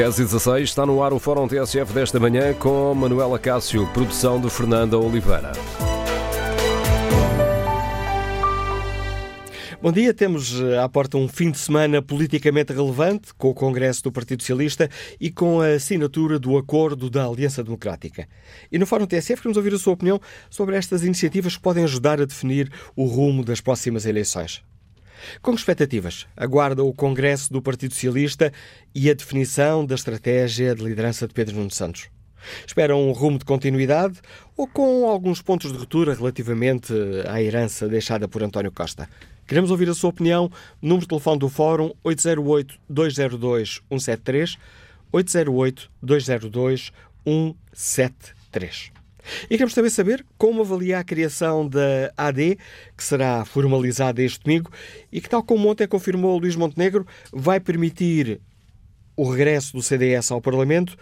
10 e 16 está no ar o Fórum TSF desta manhã com Manuela Cássio, produção de Fernanda Oliveira. Bom dia, temos eh, à porta um fim de semana politicamente relevante com o Congresso do Partido Socialista e com a assinatura do Acordo da Aliança Democrática. E no Fórum TSF queremos ouvir a sua opinião sobre estas iniciativas que podem ajudar a definir o rumo das próximas eleições. Com expectativas, aguarda o Congresso do Partido Socialista e a definição da estratégia de liderança de Pedro Nuno Santos. Esperam um rumo de continuidade ou com alguns pontos de ruptura relativamente à herança deixada por António Costa? Queremos ouvir a sua opinião. Número de telefone do Fórum 808-202-173, 808-202-173. E queremos também saber como avalia a criação da AD, que será formalizada este domingo e que, tal como ontem confirmou Luís Montenegro, vai permitir o regresso do CDS ao Parlamento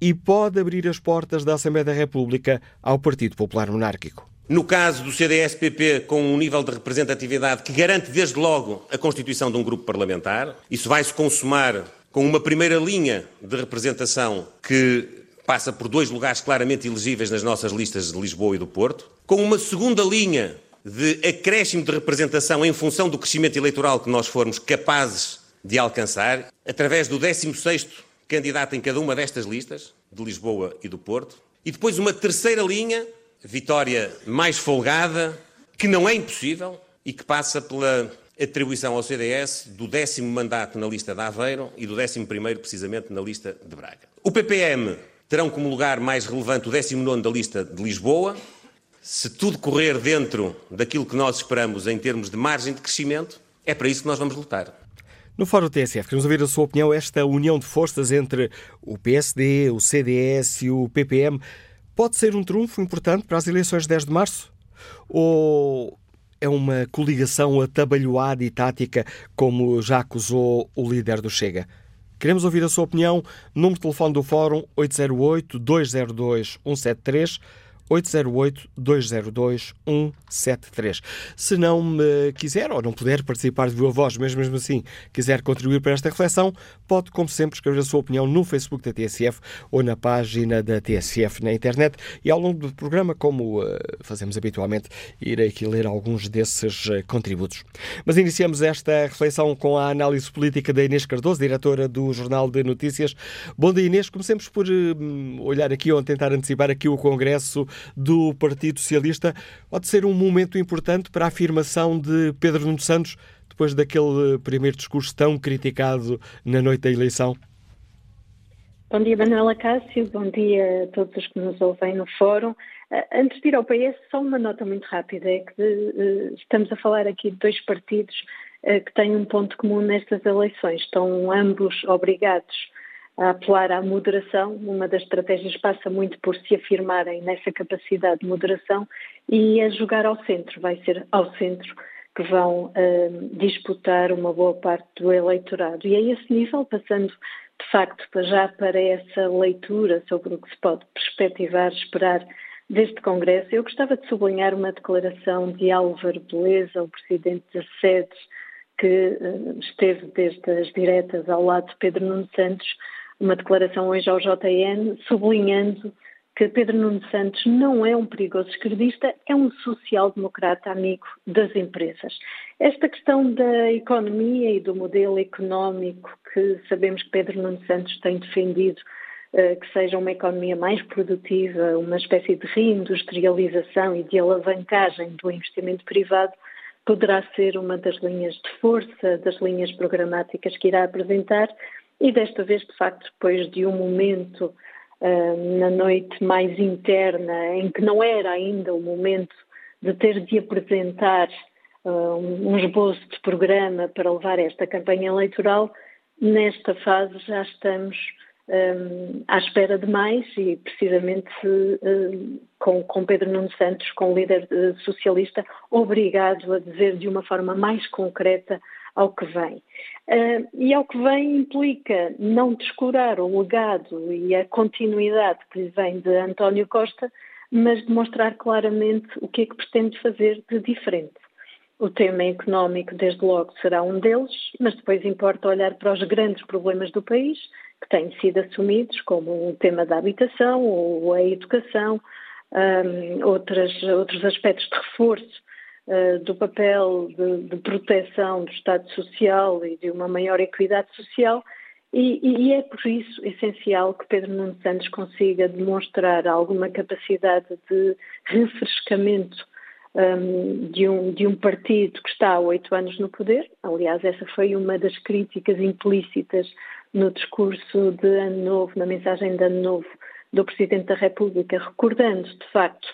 e pode abrir as portas da Assembleia da República ao Partido Popular Monárquico. No caso do CDS-PP, com um nível de representatividade que garante desde logo a constituição de um grupo parlamentar, isso vai se consumar com uma primeira linha de representação que passa por dois lugares claramente elegíveis nas nossas listas de Lisboa e do Porto, com uma segunda linha de acréscimo de representação em função do crescimento eleitoral que nós formos capazes de alcançar, através do 16º candidato em cada uma destas listas, de Lisboa e do Porto, e depois uma terceira linha vitória mais folgada, que não é impossível e que passa pela atribuição ao CDS do décimo mandato na lista de Aveiro e do décimo primeiro, precisamente, na lista de Braga. O PPM terão como lugar mais relevante o décimo nono da lista de Lisboa. Se tudo correr dentro daquilo que nós esperamos em termos de margem de crescimento, é para isso que nós vamos lutar. No Fórum TSF, queremos ouvir a sua opinião. Esta união de forças entre o PSD, o CDS e o PPM pode ser um trunfo importante para as eleições de 10 de março? Ou é uma coligação atabalhoada e tática, como já acusou o líder do Chega? Queremos ouvir a sua opinião. Número de telefone do Fórum 808-202-173 808-202-173. Se não me quiser ou não puder participar de viva voz, mas mesmo assim quiser contribuir para esta reflexão, pode, como sempre, escrever a sua opinião no Facebook da TSF ou na página da TSF na internet. E ao longo do programa, como uh, fazemos habitualmente, irei aqui ler alguns desses uh, contributos. Mas iniciamos esta reflexão com a análise política da Inês Cardoso, diretora do Jornal de Notícias. Bom dia, Inês. Comecemos por uh, olhar aqui ou tentar antecipar aqui o Congresso do Partido Socialista pode ser um momento importante para a afirmação de Pedro Nuno Santos depois daquele primeiro discurso tão criticado na noite da eleição? Bom dia, Manuela Cássio. Bom dia a todos os que nos ouvem no fórum. Eh, antes de ir ao PS, só uma nota muito rápida: é que uh, estamos a falar aqui de dois partidos uh, que têm um ponto comum nestas eleições. Estão ambos obrigados a apelar à moderação. Uma das estratégias passa muito por se afirmarem nessa capacidade de moderação e a jogar ao centro. Vai ser ao centro que vão uh, disputar uma boa parte do eleitorado. E a esse nível, passando de facto já para essa leitura sobre o que se pode perspectivar, esperar deste Congresso, eu gostava de sublinhar uma declaração de Álvaro Beleza, o presidente da SEDES, que uh, esteve desde as diretas ao lado de Pedro Nuno Santos, uma declaração hoje ao JN sublinhando que Pedro Nuno Santos não é um perigoso esquerdista, é um social-democrata amigo das empresas. Esta questão da economia e do modelo económico que sabemos que Pedro Nuno Santos tem defendido, eh, que seja uma economia mais produtiva, uma espécie de reindustrialização e de alavancagem do investimento privado, poderá ser uma das linhas de força, das linhas programáticas que irá apresentar e desta vez, de facto, depois de um momento uh, na noite mais interna, em que não era ainda o momento de ter de apresentar uh, um esboço de programa para levar esta campanha eleitoral, nesta fase já estamos um, à espera de mais e precisamente com, com, Pedro Nuno Santos, com o líder uh, socialista, obrigado a dizer de uma forma mais concreta ao que vem. Uh, e ao que vem implica não descurar o legado e a continuidade que lhe vem de António Costa, mas demonstrar claramente o que é que pretende fazer de diferente. O tema económico, desde logo, será um deles, mas depois importa olhar para os grandes problemas do país, que têm sido assumidos, como o tema da habitação ou a educação, um, outras, outros aspectos de reforço do papel de, de, proteção do Estado Social e de uma maior equidade social. E, e, é por isso essencial que Pedro Nuno Santos consiga demonstrar alguma capacidade de refrescamento um, de, um, de um partido que está há oito anos no poder. Aliás, essa foi uma das críticas implícitas no discurso de Ano Novo, na mensagem de Ano Novo do Presidente da República, recordando, de facto,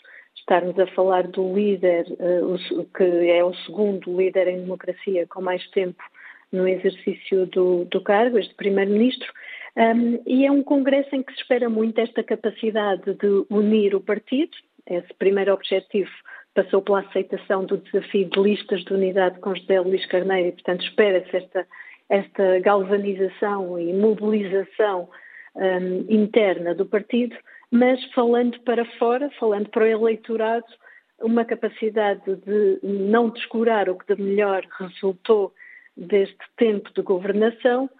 estarmos a falar do líder, uh, que é o segundo líder em democracia com mais tempo no exercício do, do cargo, este Primeiro-Ministro, um, e é um congresso em que se espera muito esta capacidade de unir o partido, esse primeiro objetivo passou pela aceitação do desafio de listas de unidade com José Luís Carneiro e, portanto, espera-se esta, esta galvanização e mobilização um, interna do partido, mas falando para fora, falando para o eleitorado, uma capacidade de não descurar o que de melhor resultou deste tempo de governação,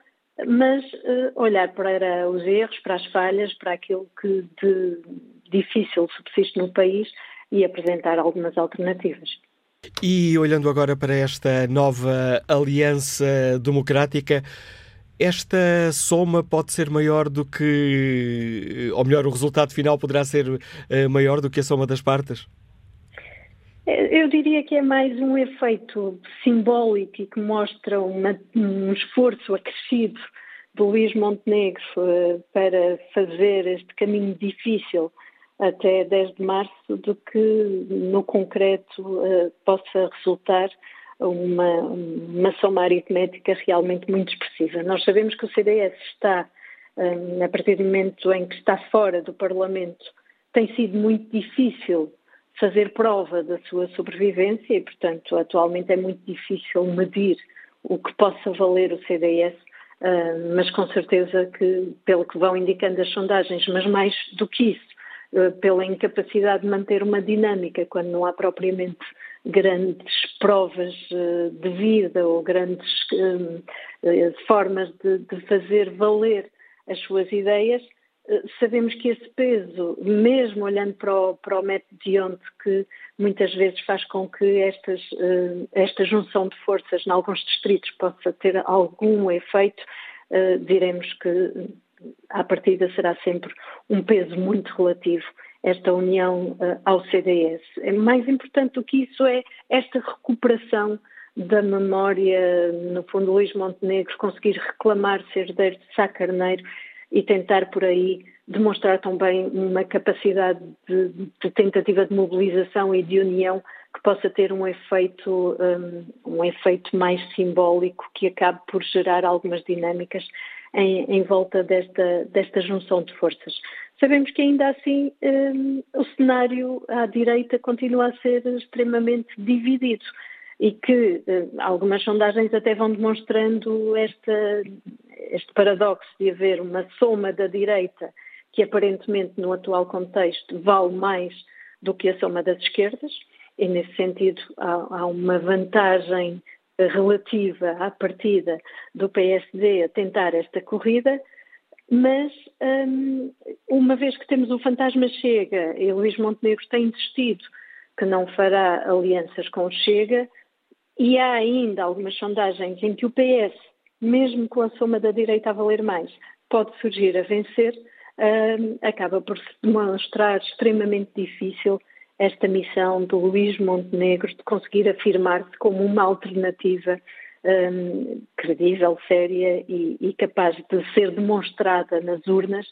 mas uh, olhar para os erros, para as falhas, para aquilo que de difícil subsiste no país e apresentar algumas alternativas. E olhando agora para esta nova aliança democrática, esta soma pode ser maior do que, ou melhor, o resultado final poderá ser eh, maior do que a soma das partes? Eu diria que é mais um efeito simbólico e que mostra uma, um esforço acrescido de Luís Montenegro uh, para fazer este caminho difícil até 10 de março do que no concreto possa resultar uma, uma soma aritmética realmente muito expressiva. Nós sabemos que o CDS está, um, a partir do momento em que está fora do Parlamento, tem sido muito difícil fazer prova da sua sobrevivência e, portanto, atualmente é muito difícil medir o que possa valer o CDS, uh, mas com certeza que, pelo que vão indicando as sondagens, mas mais do que isso, uh, pela incapacidade de manter uma dinâmica quando não há propriamente grandes provas uh, de vida ou grandes formas de, de fazer valer as suas ideias, eh, sabemos que esse peso, mesmo olhando para o, para o método de onde que muitas vezes faz com que estas, eh, esta junção de forças em alguns distritos possa ter algum efeito, eh, diremos que à partida será sempre um peso muito relativo esta união ao CDS. É mais importante do que isso é esta recuperação da memória, no fundo, Luís Montenegro conseguir reclamar ser herdeiro de Sá Carneiro e tentar por aí demonstrar também uma capacidade de, de, tentativa de mobilização e de união que possa ter um efeito, um, um efeito mais simbólico que acabe por gerar algumas dinâmicas em, em volta desta, desta junção de forças. Sabemos que ainda assim um, o cenário à direita continua a ser extremamente dividido e que uh, algumas sondagens até vão demonstrando esta, este paradoxo de haver uma soma da direita que aparentemente no atual contexto vale mais do que a soma das esquerdas, e nesse sentido há, há uma vantagem relativa à partida do PSD a tentar esta corrida, mas um, uma vez que temos o fantasma Chega e Luís Montenegro tem insistido que não fará alianças com Chega, e há ainda algumas sondagens em que o PS mesmo com a soma da direita a valer mais, pode surgir a vencer, uh, acaba por se demonstrar extremamente difícil esta missão do Luís Montenegro de conseguir afirmar-se como uma alternativa um, credível, séria e, e, capaz de ser demonstrada nas urnas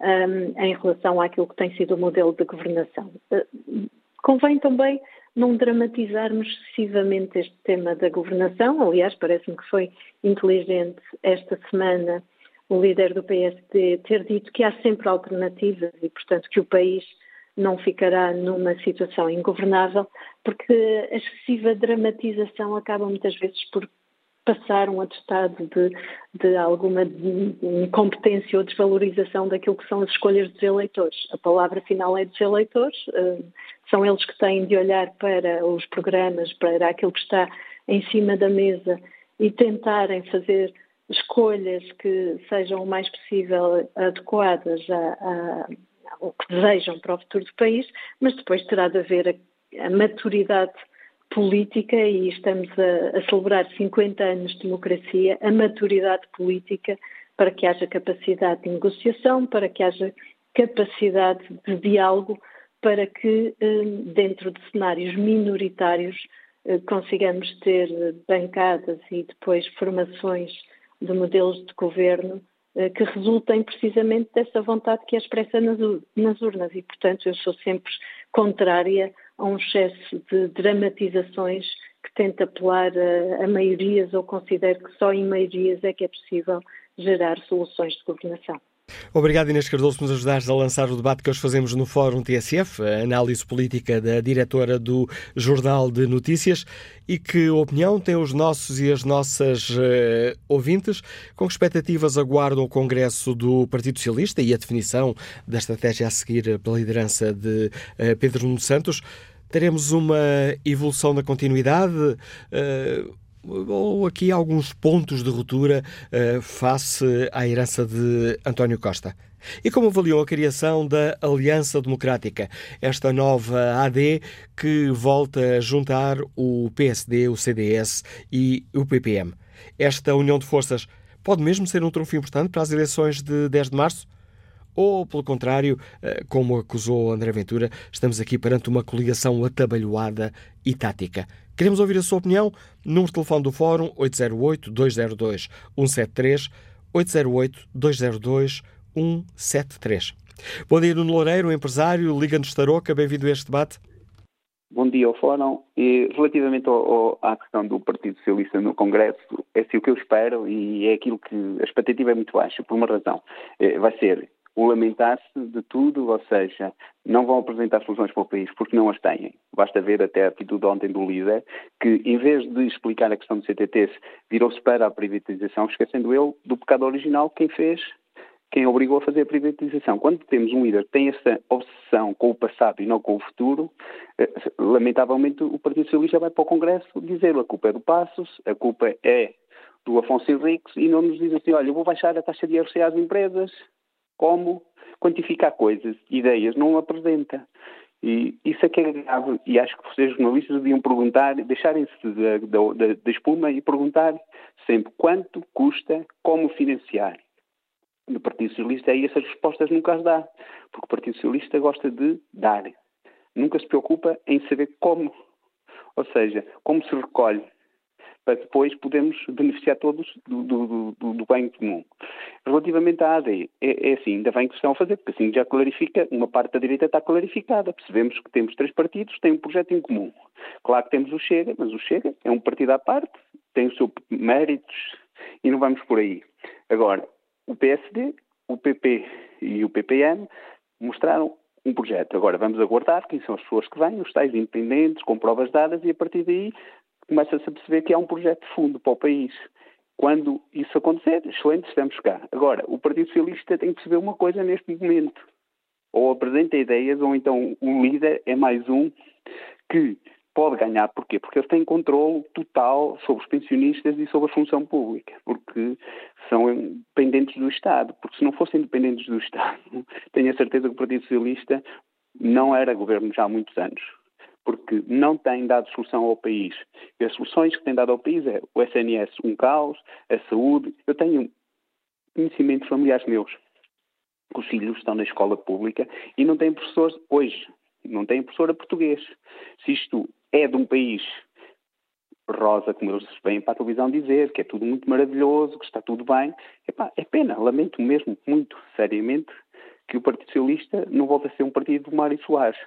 um, em relação àquilo que tem sido o modelo de governação. Uh, convém também não dramatizarmos excessivamente este tema da governação. Aliás, parece-me que foi inteligente esta semana o líder do PSD ter dito que há sempre alternativas e, portanto, que o país não ficará numa situação ingovernável, porque a excessiva dramatização acaba muitas vezes por passar um atestado de, de alguma incompetência ou desvalorização daquilo que são as escolhas dos eleitores. A palavra final é dos eleitores, eh, são eles que têm de olhar para os programas, para aquilo que está em cima da mesa e tentarem fazer escolhas que sejam o mais possível adequadas a, a, ao que desejam para o futuro do país, mas depois terá de haver a, a maturidade política, e estamos a, a, celebrar 50 anos de democracia, a maturidade política para que haja capacidade de negociação, para que haja capacidade de diálogo, para que, eh, dentro de cenários minoritários, eh, consigamos ter bancadas e depois formações de modelos de governo eh, que resultem precisamente dessa vontade que é expressa nas urnas. E, portanto, eu sou sempre contrária a um excesso de dramatizações que tenta apelar a, a maiorias ou considero que só em maiorias é que é possível gerar soluções de governação. Obrigado, Inês Cardoso, por nos ajudares a lançar o debate que hoje fazemos no Fórum TSF, a análise política da diretora do Jornal de Notícias. E que opinião têm os nossos e as nossas uh, ouvintes? Com que expectativas aguardam o Congresso do Partido Socialista e a definição da estratégia a seguir pela liderança de uh, Pedro Nuno Santos? Teremos uma evolução na continuidade? Uh, ou aqui alguns pontos de ruptura uh, face à herança de António Costa. E como avaliou a criação da Aliança Democrática, esta nova AD que volta a juntar o PSD, o CDS e o PPM? Esta união de forças pode mesmo ser um trunfo importante para as eleições de 10 de março? Ou, pelo contrário, eh, como acusou André Ventura, estamos aqui perante uma coligação atabalhoada e tática? Queremos ouvir a sua opinião. Número de telefone do Fórum 808-202-173, 808-202-173. Bom dia, Nuno Loureiro, empresário, Liga-nos Tarouca. Bem-vindo a este debate. Bom dia ao Fórum. E, relativamente ao, ao, à questão do Partido Socialista no Congresso, é assim o que eu espero e é aquilo que a expectativa é muito baixa, por uma razão. É, vai ser o lamentar-se de tudo, ou seja, não vão apresentar soluções para o país porque não as têm. Basta ver até a atitude ontem do líder, que em vez de explicar a questão do CTT, virou-se para a privatização, esquecendo ele do pecado original quem fez, quem obrigou a fazer a privatização. Quando temos um líder que tem essa obsessão com o passado e não com o futuro, eh, lamentavelmente o Partido Socialista vai para o Congresso dizer a culpa é do Passos, a culpa é do Afonso Henriques e não nos diz assim, olha, eu vou baixar a taxa de IRC às empresas, como quantificar coisas, ideias, não apresenta. E isso é que é grave, e acho que vocês jornalistas deviam perguntar, deixarem-se da, da, da espuma e perguntar sempre quanto custa, como financiar. No Partido Socialista aí essas respostas nunca as dá, porque o Partido Socialista gosta de dar. Nunca se preocupa em saber como. Ou seja, como se recolhe para depois podermos beneficiar todos do, do, do, do bem comum. Relativamente à AD, é, é, assim, ainda bem que estão a fazer, porque assim já clarifica, uma parte da direita está clarificada. Percebemos que temos três partidos, têm um projeto em comum. Claro que temos o Chega, mas o Chega é um partido à parte, tem os seus méritos e não vamos por aí. Agora, o PSD, o PP e o PPM mostraram um projeto. Agora vamos aguardar quem são as pessoas que vêm, os tais independentes, com provas dadas, e a partir daí começa-se a perceber que há um projeto de fundo para o país. Quando isso acontecer, excelente, estamos cá. Agora, o Partido Socialista tem que perceber uma coisa neste momento. Ou apresenta ideias, ou então o líder é mais um que pode ganhar. Porquê? Porque eles têm controle total sobre os pensionistas e sobre a função pública, porque são dependentes do Estado. Porque se não fossem dependentes do Estado, tenho a certeza que o Partido Socialista não era governo já há muitos anos porque não tem dado solução ao país. E as soluções que têm dado ao país é o SNS, um caos, a saúde. Eu tenho conhecimento de familiares meus, que os filhos estão na escola pública e não têm professores hoje, não têm professora português. Se isto é de um país rosa, como eles vêm para a televisão dizer, que é tudo muito maravilhoso, que está tudo bem, epá, é pena, lamento mesmo, muito seriamente, que o Partido Socialista não volte a ser um partido do Mário Soares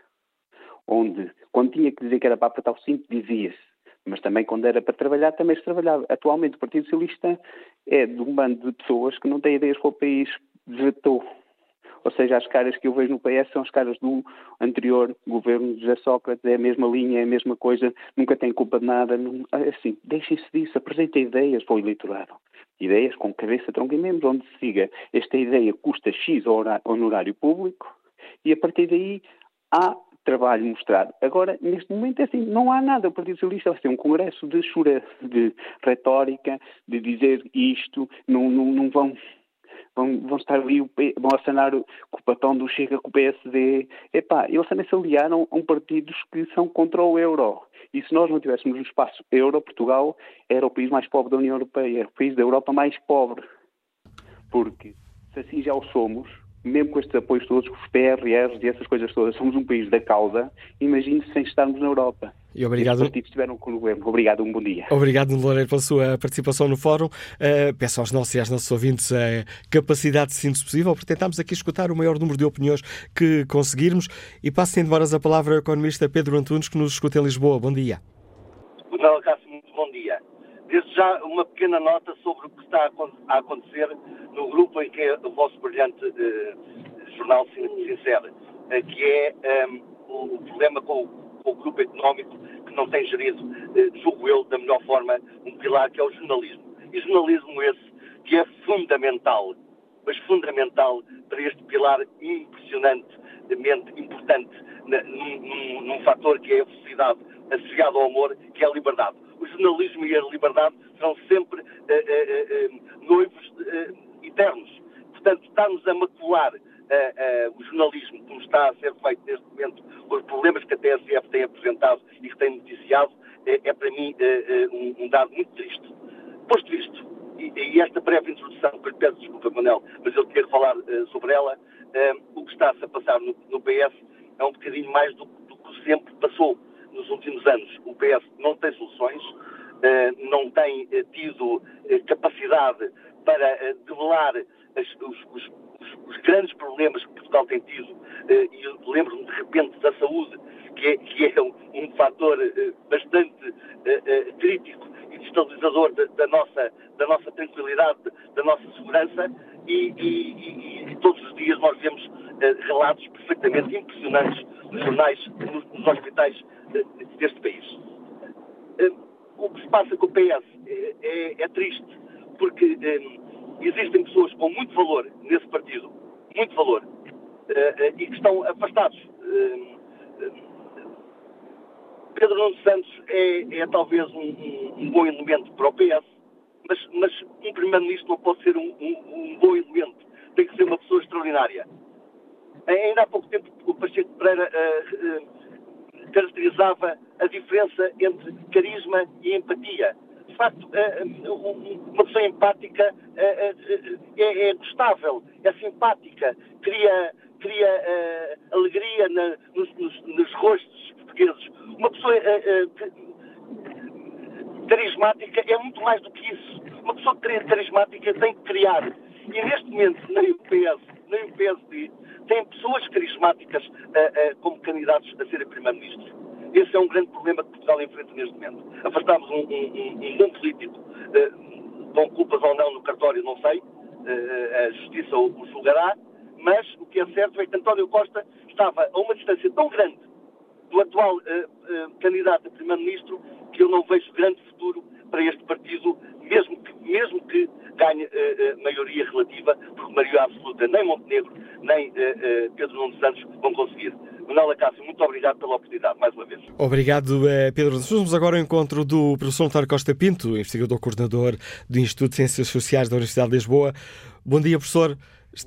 onde, quando tinha que dizer que era para apertar o cinto, dizia-se. Mas também, quando era para trabalhar, também se trabalhava. Atualmente, o Partido Socialista é de um bando de pessoas que não têm ideias para o país, desertou. Ou seja, as caras que eu vejo no PS são as caras do anterior governo de José Sócrates, é a mesma linha, é a mesma coisa, nunca tem culpa de nada. Não, é assim, deixem-se disso, apresentem ideias para o eleitorado. Ideias com cabeça, tronco e membros, onde se siga esta ideia custa X honorário público e a partir daí há trabalho mostrado. Agora, neste momento, é assim, não há nada. O Partido Socialista vai ter um congresso de chura, de retórica, de dizer isto, não, não, não vão vão, vão estar ali, vão assinar com o papão do Chega com o PSD. Epá, eles também se aliaram a partidos que são contra o euro. E se nós não tivéssemos um espaço euro, Portugal era o país mais pobre da União Europeia, era o país da Europa mais pobre. Porque, se assim já o somos, mesmo com estes apoios todos, com os PRRs e essas coisas todas, somos um país da causa, imagine-se sem estarmos na Europa. E obrigado. Os partidos estiveram com o governo. Obrigado, um bom dia. Obrigado, Loureiro, pela sua participação no fórum. Uh, peço aos nossos e às nossos ouvintes a capacidade de síntese possível para tentarmos aqui escutar o maior número de opiniões que conseguirmos. E passo sem demoras a palavra ao economista Pedro Antunes, que nos escuta em Lisboa. Bom dia. Bom dia. Desde já uma pequena nota sobre o que está a acontecer no grupo em que é o vosso brilhante uh, jornal se insere, uh, que é um, o, o problema com o com o grupo económico que não tem gerido, eh, julgo eu, da melhor forma, um pilar que é o jornalismo. E jornalismo esse que é fundamental, mas fundamental para este pilar impressionantemente importante num, num, num fator que é a felicidade associado ao amor, que é a liberdade. O jornalismo e a liberdade são sempre eh, eh, eh noivos eternos. Portanto, está-nos a macular uh, o jornalismo, como está a ser feito neste momento, os problemas que a TSF tem apresentado e que tem noticiado, é, é para mim um, um, dado muito triste. Posto isto, e, e, esta breve introdução, que lhe peço desculpa, Manel, mas eu tinha que falar sobre ela, o que está-se a passar no, no, PS é um bocadinho mais do, do que sempre passou nos últimos anos. O PS não tem soluções, não tem tido capacidade para develar as, os, os, os, grandes problemas que Portugal tem tido, eh, e lembro-me de repente da saúde, que é, que é um, um fator eh, bastante eh, crítico e destabilizador da, da, nossa, da nossa tranquilidade, da nossa segurança, e, e, e todos os dias nós vemos relatos perfeitamente impressionantes nos jornais, nos, nos hospitais deste país. O que se passa com o PS é, é, é triste, porque existem pessoas com muito valor nesse partido, muito valor, uh, e que estão afastados. Uh, Pedro Nuno Santos é, é talvez um, um, bom elemento para o PS, mas, mas um primeiro-ministro não pode ser um, um, bom elemento, tem que ser uma pessoa extraordinária. Ainda há pouco tempo o Pacheco Pereira caracterizava a diferença entre carisma e empatia de facto, eh, uma pessoa empática é, é gostável, é simpática, cria, cria alegria na, nos, nos, nos, rostos portugueses. Uma pessoa carismática é muito mais do que isso. Uma pessoa carismática tem que criar. E neste momento, nem o PS, nem o PSD têm pessoas carismáticas como candidatos a serem Primeiro-Ministro. Esse é um grande problema que Portugal enfrenta neste momento. Afastámos um, um, um bom político, uh, com culpas ou não no cartório, não sei, uh, a Justiça o julgará, mas o que é certo é que António Costa estava a uma distância tão grande do atual uh, candidato a Primeiro-Ministro que eu não vejo grande futuro para este partido, mesmo que, mesmo que ganhe maioria relativa, porque maioria absoluta nem Montenegro nem Pedro Nuno Santos vão conseguir. Manuela Cássio, muito obrigado pela oportunidade, mais uma vez. Obrigado, Pedro. Vamos agora ao encontro do professor António Costa Pinto, investigador coordenador do Instituto de Ciências Sociais da Universidade de Lisboa. Bom dia, professor.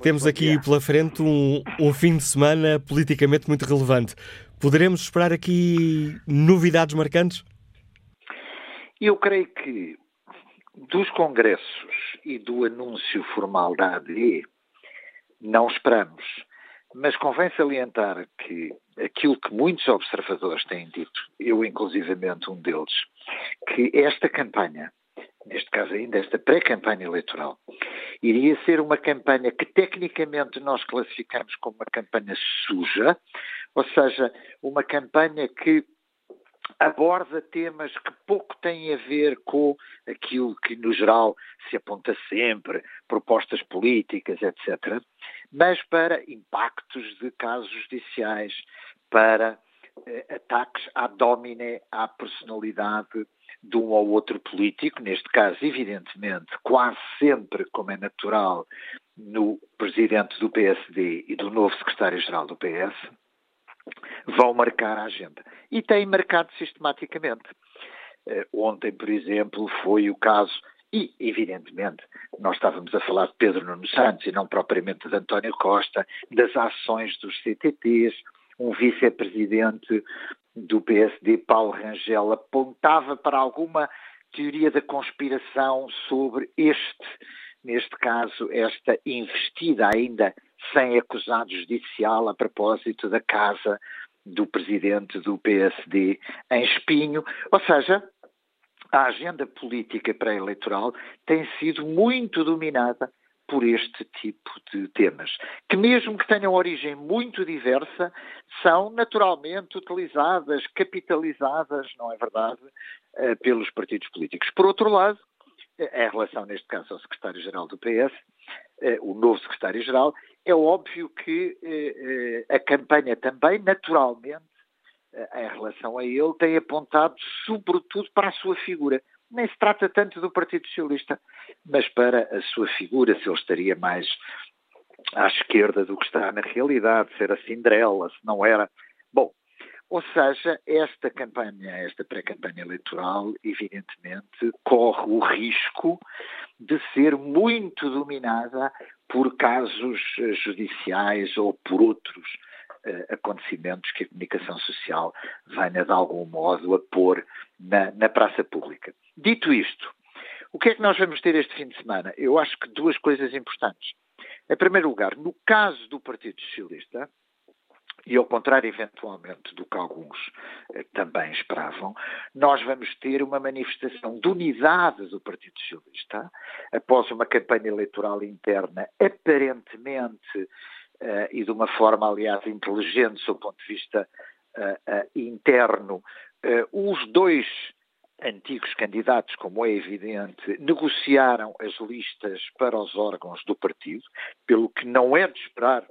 Temos aqui pela frente um, um fim de semana politicamente muito relevante. Poderemos esperar aqui novidades marcantes? Eu creio que dos congressos e do anúncio formal da ADE, não esperamos mas convém salientar que aquilo que muitos observadores têm dito, eu inclusivamente um deles, que esta campanha, neste caso ainda esta pré-campanha eleitoral, iria ser uma campanha que tecnicamente nós classificamos como uma campanha suja, ou seja, uma campanha que aborda temas que pouco têm a ver com aquilo que, no geral, se aponta sempre, propostas políticas, etc., mas para impactos de casos judiciais, para eh, ataques à domine, à personalidade de um ou outro político, neste caso, evidentemente, quase sempre, como é natural, no presidente do PSD e do novo secretário-geral do PS, vão marcar a agenda. E têm marcado sistematicamente. Uh, ontem, por exemplo, foi o caso, e evidentemente nós estávamos a falar de Pedro Nuno Santos e não propriamente de António Costa, das ações dos CTTs, um vice-presidente do PSD, Paulo Rangel, apontava para alguma teoria da conspiração sobre este, neste caso, esta investida ainda sem acusado judicial a propósito da casa do presidente do PSD em Espinho. Ou seja, a agenda política pré-eleitoral tem sido muito dominada por este tipo de temas, que mesmo que tenham origem muito diversa, são naturalmente utilizadas, capitalizadas, não é verdade, eh, pelos partidos políticos. Por outro lado, eh, em relação, neste caso, ao secretário-geral do PS, eh, o novo secretário-geral, é óbvio que a campanha também, naturalmente, em relação a ele, tem apontado sobretudo para a sua figura nem se trata tanto do Partido Socialista, mas para a sua figura, se ele estaria mais à esquerda do que está na realidade, se era Cinderela, se não era. Bom, ou seja, esta campanha, esta pré-campanha eleitoral, evidentemente, corre o risco de ser muito dominada por casos judiciais ou por outros uh, acontecimentos que a comunicação social venha de algum modo a pôr na, na praça pública. Dito isto, o que é que nós vamos ter este fim de semana? Eu acho que duas coisas importantes. Em primeiro lugar, no caso do Partido Socialista, e ao contrário, eventualmente, do que alguns eh, também esperavam, nós vamos ter uma manifestação de unidade do Partido Socialista, após uma campanha eleitoral interna aparentemente eh, e de uma forma, aliás, inteligente, do ponto de vista eh, interno, os dois antigos candidatos, como é evidente, negociaram as listas para os órgãos do partido, pelo que não é de esperar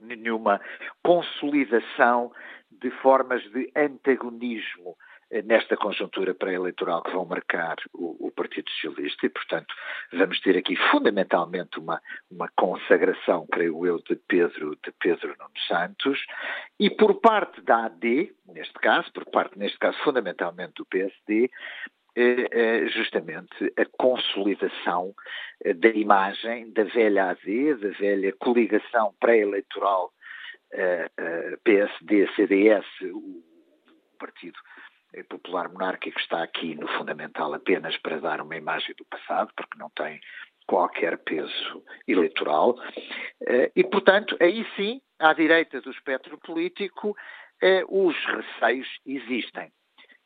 nenhuma consolidação de formas de antagonismo nesta conjuntura pré-eleitoral que vão marcar o, o, Partido Socialista e, portanto, vamos ter aqui fundamentalmente uma, uma consagração, creio eu, de Pedro, de Pedro Nuno Santos. E por parte da AD, neste caso, por parte, neste caso, fundamentalmente do PSD, eh, eh, justamente a consolidação eh, da imagem da velha AD, da velha coligação pré-eleitoral PSD-CDS, o partido popular monárquico está aqui no fundamental apenas para dar uma imagem do passado, porque não tem qualquer peso eleitoral. Eh, e, portanto, aí sim, à direita do espectro político, eh, os receios existem.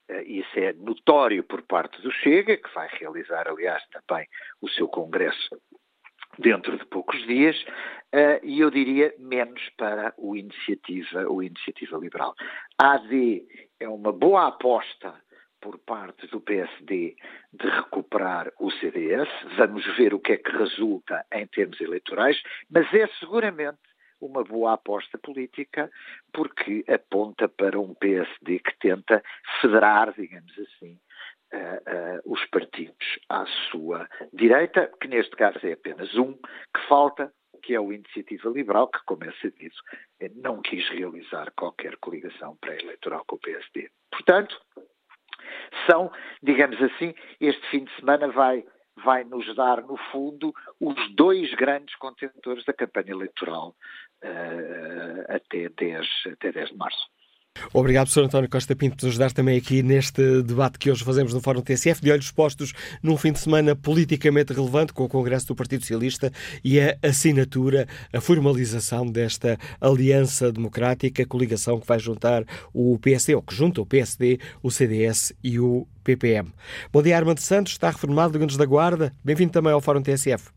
Eh, isso é notório por parte do Chega, que vai realizar, aliás, também o seu congresso dentro de poucos dias, e eu diria menos para o Iniciativa, o Iniciativa Liberal. AD é uma boa aposta por parte do PSD de recuperar o CDS. Vamos ver o que é que resulta em termos eleitorais, mas é seguramente uma boa aposta política porque aponta para um PSD que tenta federar, digamos assim, uh, uh, os partidos à sua direita, que neste caso é apenas um, que falta, que é o Iniciativa Liberal, que, como é sabido, não quis realizar qualquer coligação pré-eleitoral com o PSD. Portanto, são, digamos assim, este fim de semana vai, vai nos dar, no fundo, os dois grandes contentores da campanha eleitoral uh, até, 10, até 10 de março. Obrigado, professor António Costa Pinto, por nos ajudar também aqui neste debate que hoje fazemos no Fórum TSF, de olhos postos num fim de semana politicamente relevante com o Congresso do Partido Socialista e a assinatura, a formalização desta aliança democrática, coligação que vai juntar o PSD, ou que junta o PSD, o CDS e o PPM. Bom dia, Armando Santos, está reformado, Liga-nos da Guarda. Bem-vindo também ao Fórum TSF.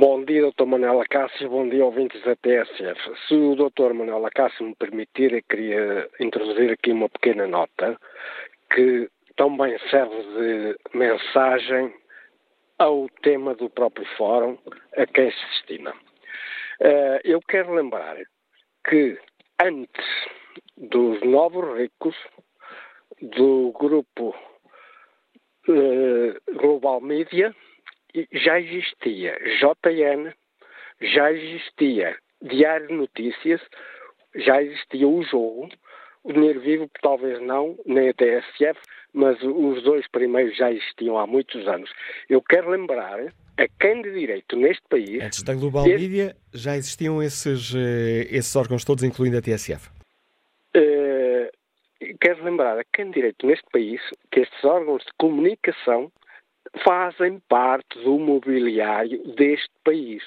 Bom dia, Dr. Manuel Acácio, bom dia, ouvintes da TSF. Se o Dr. Manuel Acácio me permitir, eu queria introduzir aqui uma pequena nota que também serve de mensagem ao tema do próprio fórum a quem se destina. Uh, eu quero lembrar que antes dos novos ricos do grupo uh, Global Media, já existia JN, já existia Diário de Notícias, já existia o jogo, o dinheiro vivo talvez não, nem a TSF, mas os dois primeiros já existiam há muitos anos. Eu quero lembrar a quem de direito neste país. Antes da Global este... Media já existiam esses, eh, esses órgãos todos, incluindo a TSF? Uh, quero lembrar a quem de direito neste país que estes órgãos de comunicação fazem parte do mobiliário deste país.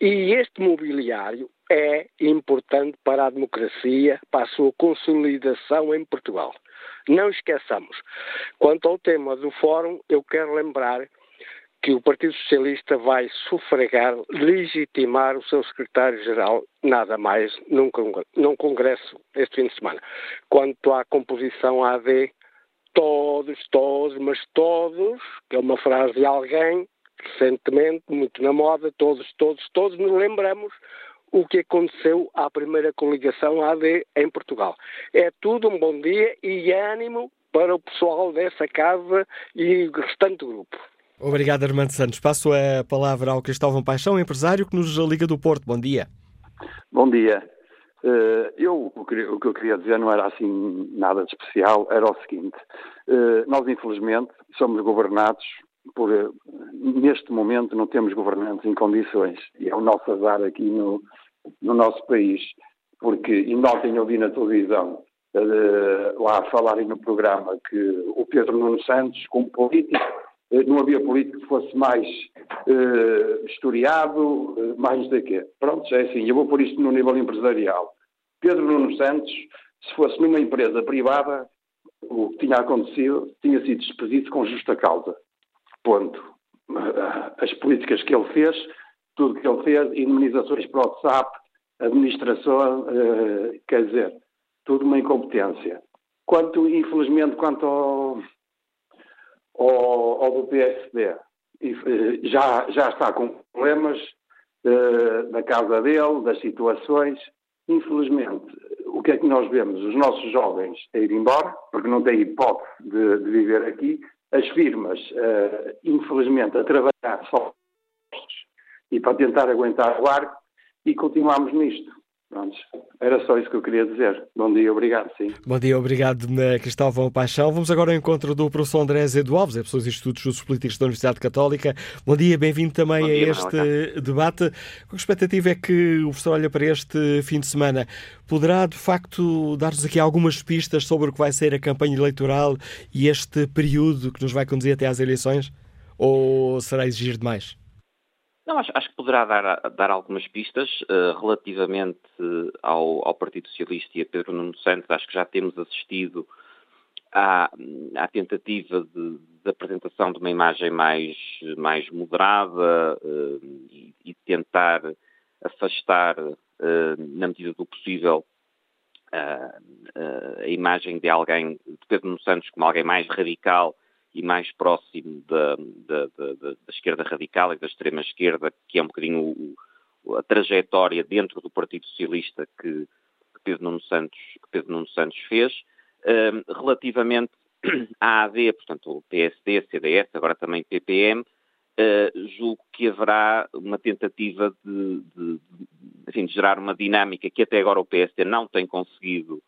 E este mobiliário é importante para a democracia, para a sua consolidação em Portugal. Não esqueçamos. Quanto ao tema do Fórum, eu quero lembrar que o Partido Socialista vai sufragar, legitimar o seu secretário-geral, nada mais, num, congresso este fim de semana. Quanto à composição AD, todos, todos, mas todos, que é uma frase de alguém, recentemente, muito na moda, todos, todos, todos nos lembramos o que aconteceu à primeira coligação AD em Portugal. É tudo um bom dia e ânimo para o pessoal dessa casa e o restante do grupo. Obrigado, Armando Santos. Passo a palavra ao Cristóvão Paixão, empresário que nos liga do Porto. Bom dia. Bom dia. Eh, eu, o que eu queria dizer não era assim nada de especial, era o seguinte: eh, nós, infelizmente, somos governados por. Eh, neste momento, não temos governantes em condições, e é o nosso azar aqui no, no nosso país, porque, e ontem eu vi na televisão lá falarem no programa que o Pedro Nuno Santos, como político, não havia político que fosse mais uh, historiado, mais de quê. Pronto, é assim, eu vou pôr isto no nível empresarial. Pedro Nuno Santos, se fosse numa empresa privada, o que tinha acontecido tinha sido despedido com justa causa. Ponto. As políticas que ele fez tudo que ele fez, indemnizações para o WhatsApp, administração, eh, quer dizer, tudo uma incompetência. Quanto, infelizmente, quanto ao, ao, ao do PSD, eh, já, já está com problemas eh, da casa dele, das situações. Infelizmente, o que é que nós vemos? Os nossos jovens a ir embora, porque não têm hipótese de, de viver aqui. As firmas, uh, infelizmente, a trabalhar só e para tentar aguentar o ar e continuamos nisto. Pronto, era só isso que eu queria dizer. Bom dia, obrigado, sim. Bom dia, obrigado, Cristóvão Paixão. Vamos agora ao encontro do professor André Azevedo Alves, é professor dos Estudos Políticos da Universidade Católica. Bom dia, bem-vindo também a este debate. Com expectativa é que o professor olha para este fim de semana? Poderá, de facto, dar-nos aqui algumas pistas sobre o que vai ser a campanha eleitoral e este período que nos vai conduzir até às eleições? Ou será exigir demais? Não, acho, acho, que poderá dar, dar algumas pistas uh, relativamente ao, ao, Partido Socialista e a Pedro Nuno Santos. Acho que já temos assistido à, à tentativa de, de, apresentação de uma imagem mais, mais moderada uh, e, e, tentar afastar, uh, na medida do possível, a imagem de alguém, de Pedro Nuno Santos, como alguém mais radical e mais próximo da, da, da, da, esquerda radical e da extrema esquerda, que é um bocadinho o, a trajetória dentro do Partido Socialista que, Pedro Nuno Santos, que Pedro Nuno Santos fez. Um, relativamente à AD, portanto, o PSD, CDS, agora também PPM, uh, julgo que haverá uma tentativa de, de, de, enfim, de, gerar uma dinâmica que até agora o PSD não tem conseguido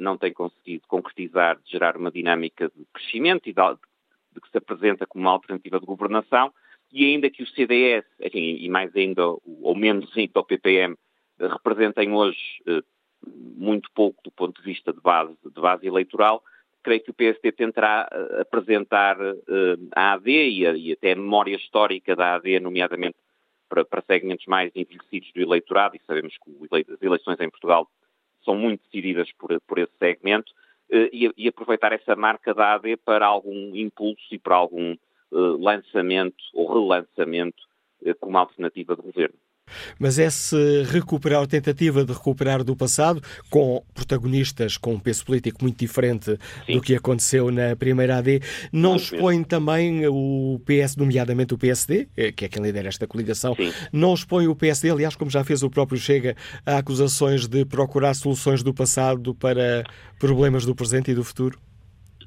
não tem conseguido concretizar, de gerar uma dinâmica de crescimento e de, que se apresenta como uma alternativa de governação, e ainda que o CDS, enfim, e mais ainda, ou menos ainda o PPM, uh, representem hoje uh, muito pouco do ponto de vista de base, de base eleitoral, creio que o PSD tentará apresentar a AD e, até a memória histórica da AD, nomeadamente para segmentos mais envelhecidos do eleitorado, e sabemos que as eleições em Portugal são muito decididas por, por esse segmento, eh, e, e, aproveitar essa marca da AD para algum impulso e para algum eh, lançamento ou relançamento eh, como alternativa de governo. Mas esse recuperar, a tentativa de recuperar do passado, com protagonistas com um peso político muito diferente Sim. do que aconteceu na primeira AD, não expõe também o PS, nomeadamente o PSD, eh, que é quem lidera esta coligação, Sim. não expõe o PSD, aliás, como já fez o próprio Chega, a acusações de procurar soluções do passado para problemas do presente e do futuro?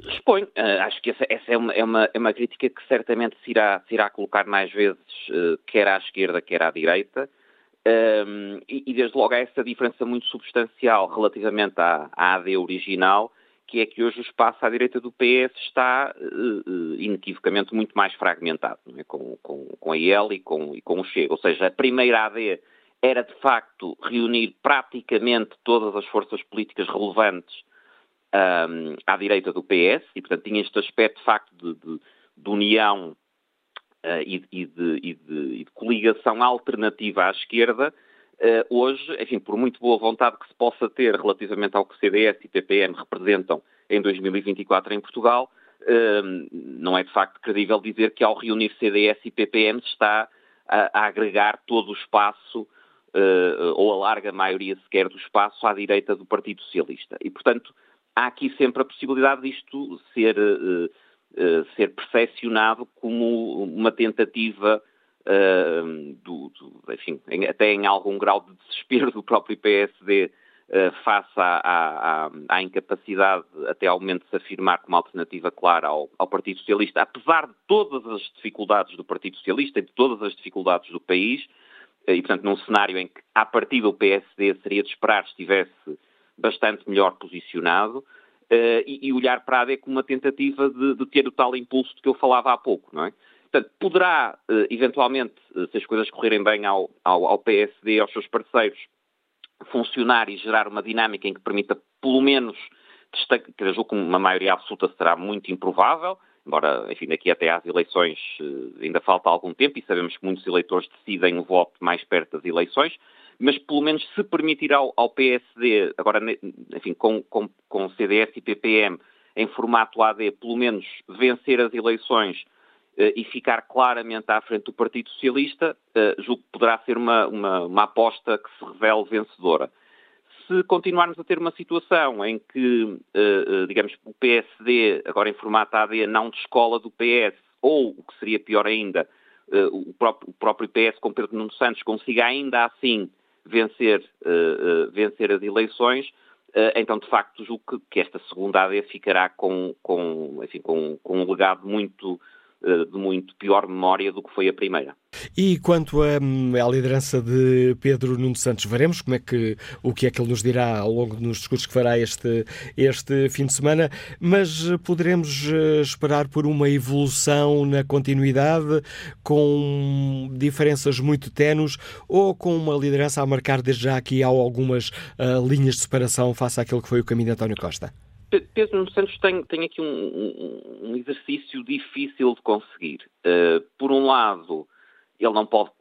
Expõe. Uh, acho que essa, essa é, uma, é, uma, é, uma, crítica que certamente se irá, se irá colocar mais vezes, uh, quer à esquerda, quer à direita. Um, e, e, desde logo há essa diferença muito substancial relativamente à, à AD original, que é que hoje o espaço à direita do PS está uh, inequivocamente muito mais fragmentado, é? com, com, com, a IEL e com, e com o Chega. Ou seja, a primeira AD era de facto reunir praticamente todas as forças políticas relevantes um, à direita do PS e, portanto, tinha este aspecto de facto de, de, de união uh, e, e, de, e, de, coligação alternativa à esquerda. Uh, hoje, enfim, por muito boa vontade que se possa ter relativamente ao que CDS e PPM representam em 2024 em Portugal, uh, não é de facto credível dizer que ao reunir CDS e PPM está a, a agregar todo o espaço Uh, ou a larga maioria sequer do espaço à direita do Partido Socialista. E, portanto, há aqui sempre a possibilidade disto ser, uh, uh, ser percepcionado como uma tentativa do, do, enfim, até em algum grau de desespero do próprio PSD face à, à, à, incapacidade até ao momento de se afirmar como alternativa clara ao, ao Partido Socialista, apesar de todas as dificuldades do Partido Socialista e de todas as dificuldades do país, e, portanto, num cenário em que, a partir do PSD, seria de esperar estivesse bastante melhor posicionado, uh, e, e, olhar para a AD como uma tentativa de, de, ter o tal impulso de que eu falava há pouco, não é? Portanto, poderá, uh, eventualmente, uh, se as coisas correrem bem ao, ao, ao PSD, aos seus parceiros, funcionar e gerar uma dinâmica em que permita, pelo menos, destaque, que eu julgo uma maioria absoluta será muito improvável, embora, enfim, daqui até às eleições eh, ainda falta algum tempo e sabemos que muitos eleitores decidem o voto mais perto das eleições, mas pelo menos se permitir ao, ao PSD, agora, enfim, com, com, com CDS e PPM em formato AD, pelo menos vencer as eleições eh, e ficar claramente à frente do Partido Socialista, eh, julgo que poderá ser uma, uma, uma aposta que se revele vencedora. Se continuarmos a ter uma situação em que, eh, eh, digamos, o PSD, agora em formato AD, não descola do PS, ou, o que seria pior ainda, o próprio, o próprio PS com Pedro Nuno Santos consiga ainda assim vencer, vencer as eleições, então, de facto, julgo que, que esta segunda AD ficará com, com, enfim, com, com um legado muito eh, de muito pior memória do que foi a primeira. E quanto à, à liderança de Pedro Nuno Santos, veremos como é que, o que é que ele nos dirá ao longo dos discursos que fará este, este fim de semana, mas poderemos eh, esperar por uma evolução na continuidade, com diferenças muito tenues, ou com uma liderança a marcar desde já aqui há algumas uh, linhas de separação face àquilo que foi o caminho de António Costa? Pedro Santos tem, tem aqui um, um, exercício difícil de conseguir. Uh, por um lado, ele não pode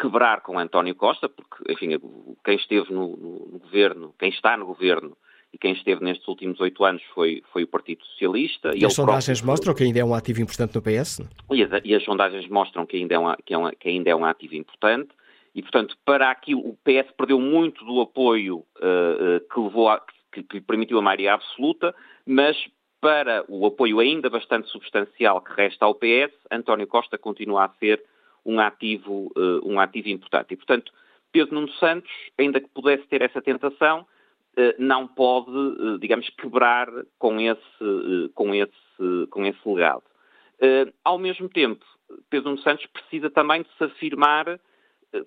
quebrar com António Costa, porque, enfim, quem esteve no, no, no, governo, quem está no governo e quem esteve nestes últimos oito anos foi, foi o Partido Socialista. E, e as sondagens próprio... mostram que ainda é um ativo importante no PS? E as, e as sondagens mostram que ainda, é um, que, é um, que ainda é um ativo importante. E, portanto, para aquilo, o PS perdeu muito do apoio uh, que levou a, que que, que lhe permitiu a maioria absoluta, mas para o apoio ainda bastante substancial que resta ao PS, António Costa continua a ser um ativo, uh, um ativo importante. E, portanto, Pedro Nuno Santos, ainda que pudesse ter essa tentação, uh, não pode, uh, digamos, quebrar com esse, com esse, com esse legado. ao mesmo tempo, Pedro Nuno Santos precisa também de se afirmar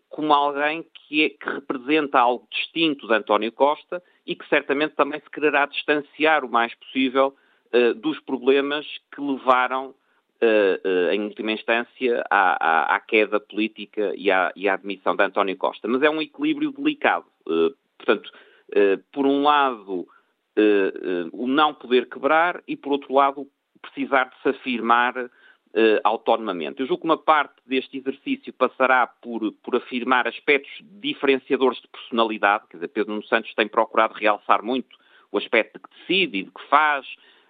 como alguém que, é, que representa algo distinto de António Costa e que certamente também se quererá distanciar o mais possível uh, dos problemas que levaram, uh, uh, em última instância, à, à, à queda política e à, e à, admissão de António Costa. Mas é um equilíbrio delicado. portanto, por um lado, o não poder quebrar e, por outro lado, precisar de se afirmar uh, autonomamente. Eu julgo que uma parte deste exercício passará por, por afirmar aspectos diferenciadores de personalidade, quer dizer, Pedro Nuno Santos tem procurado realçar muito o aspecto de que decide e de que faz,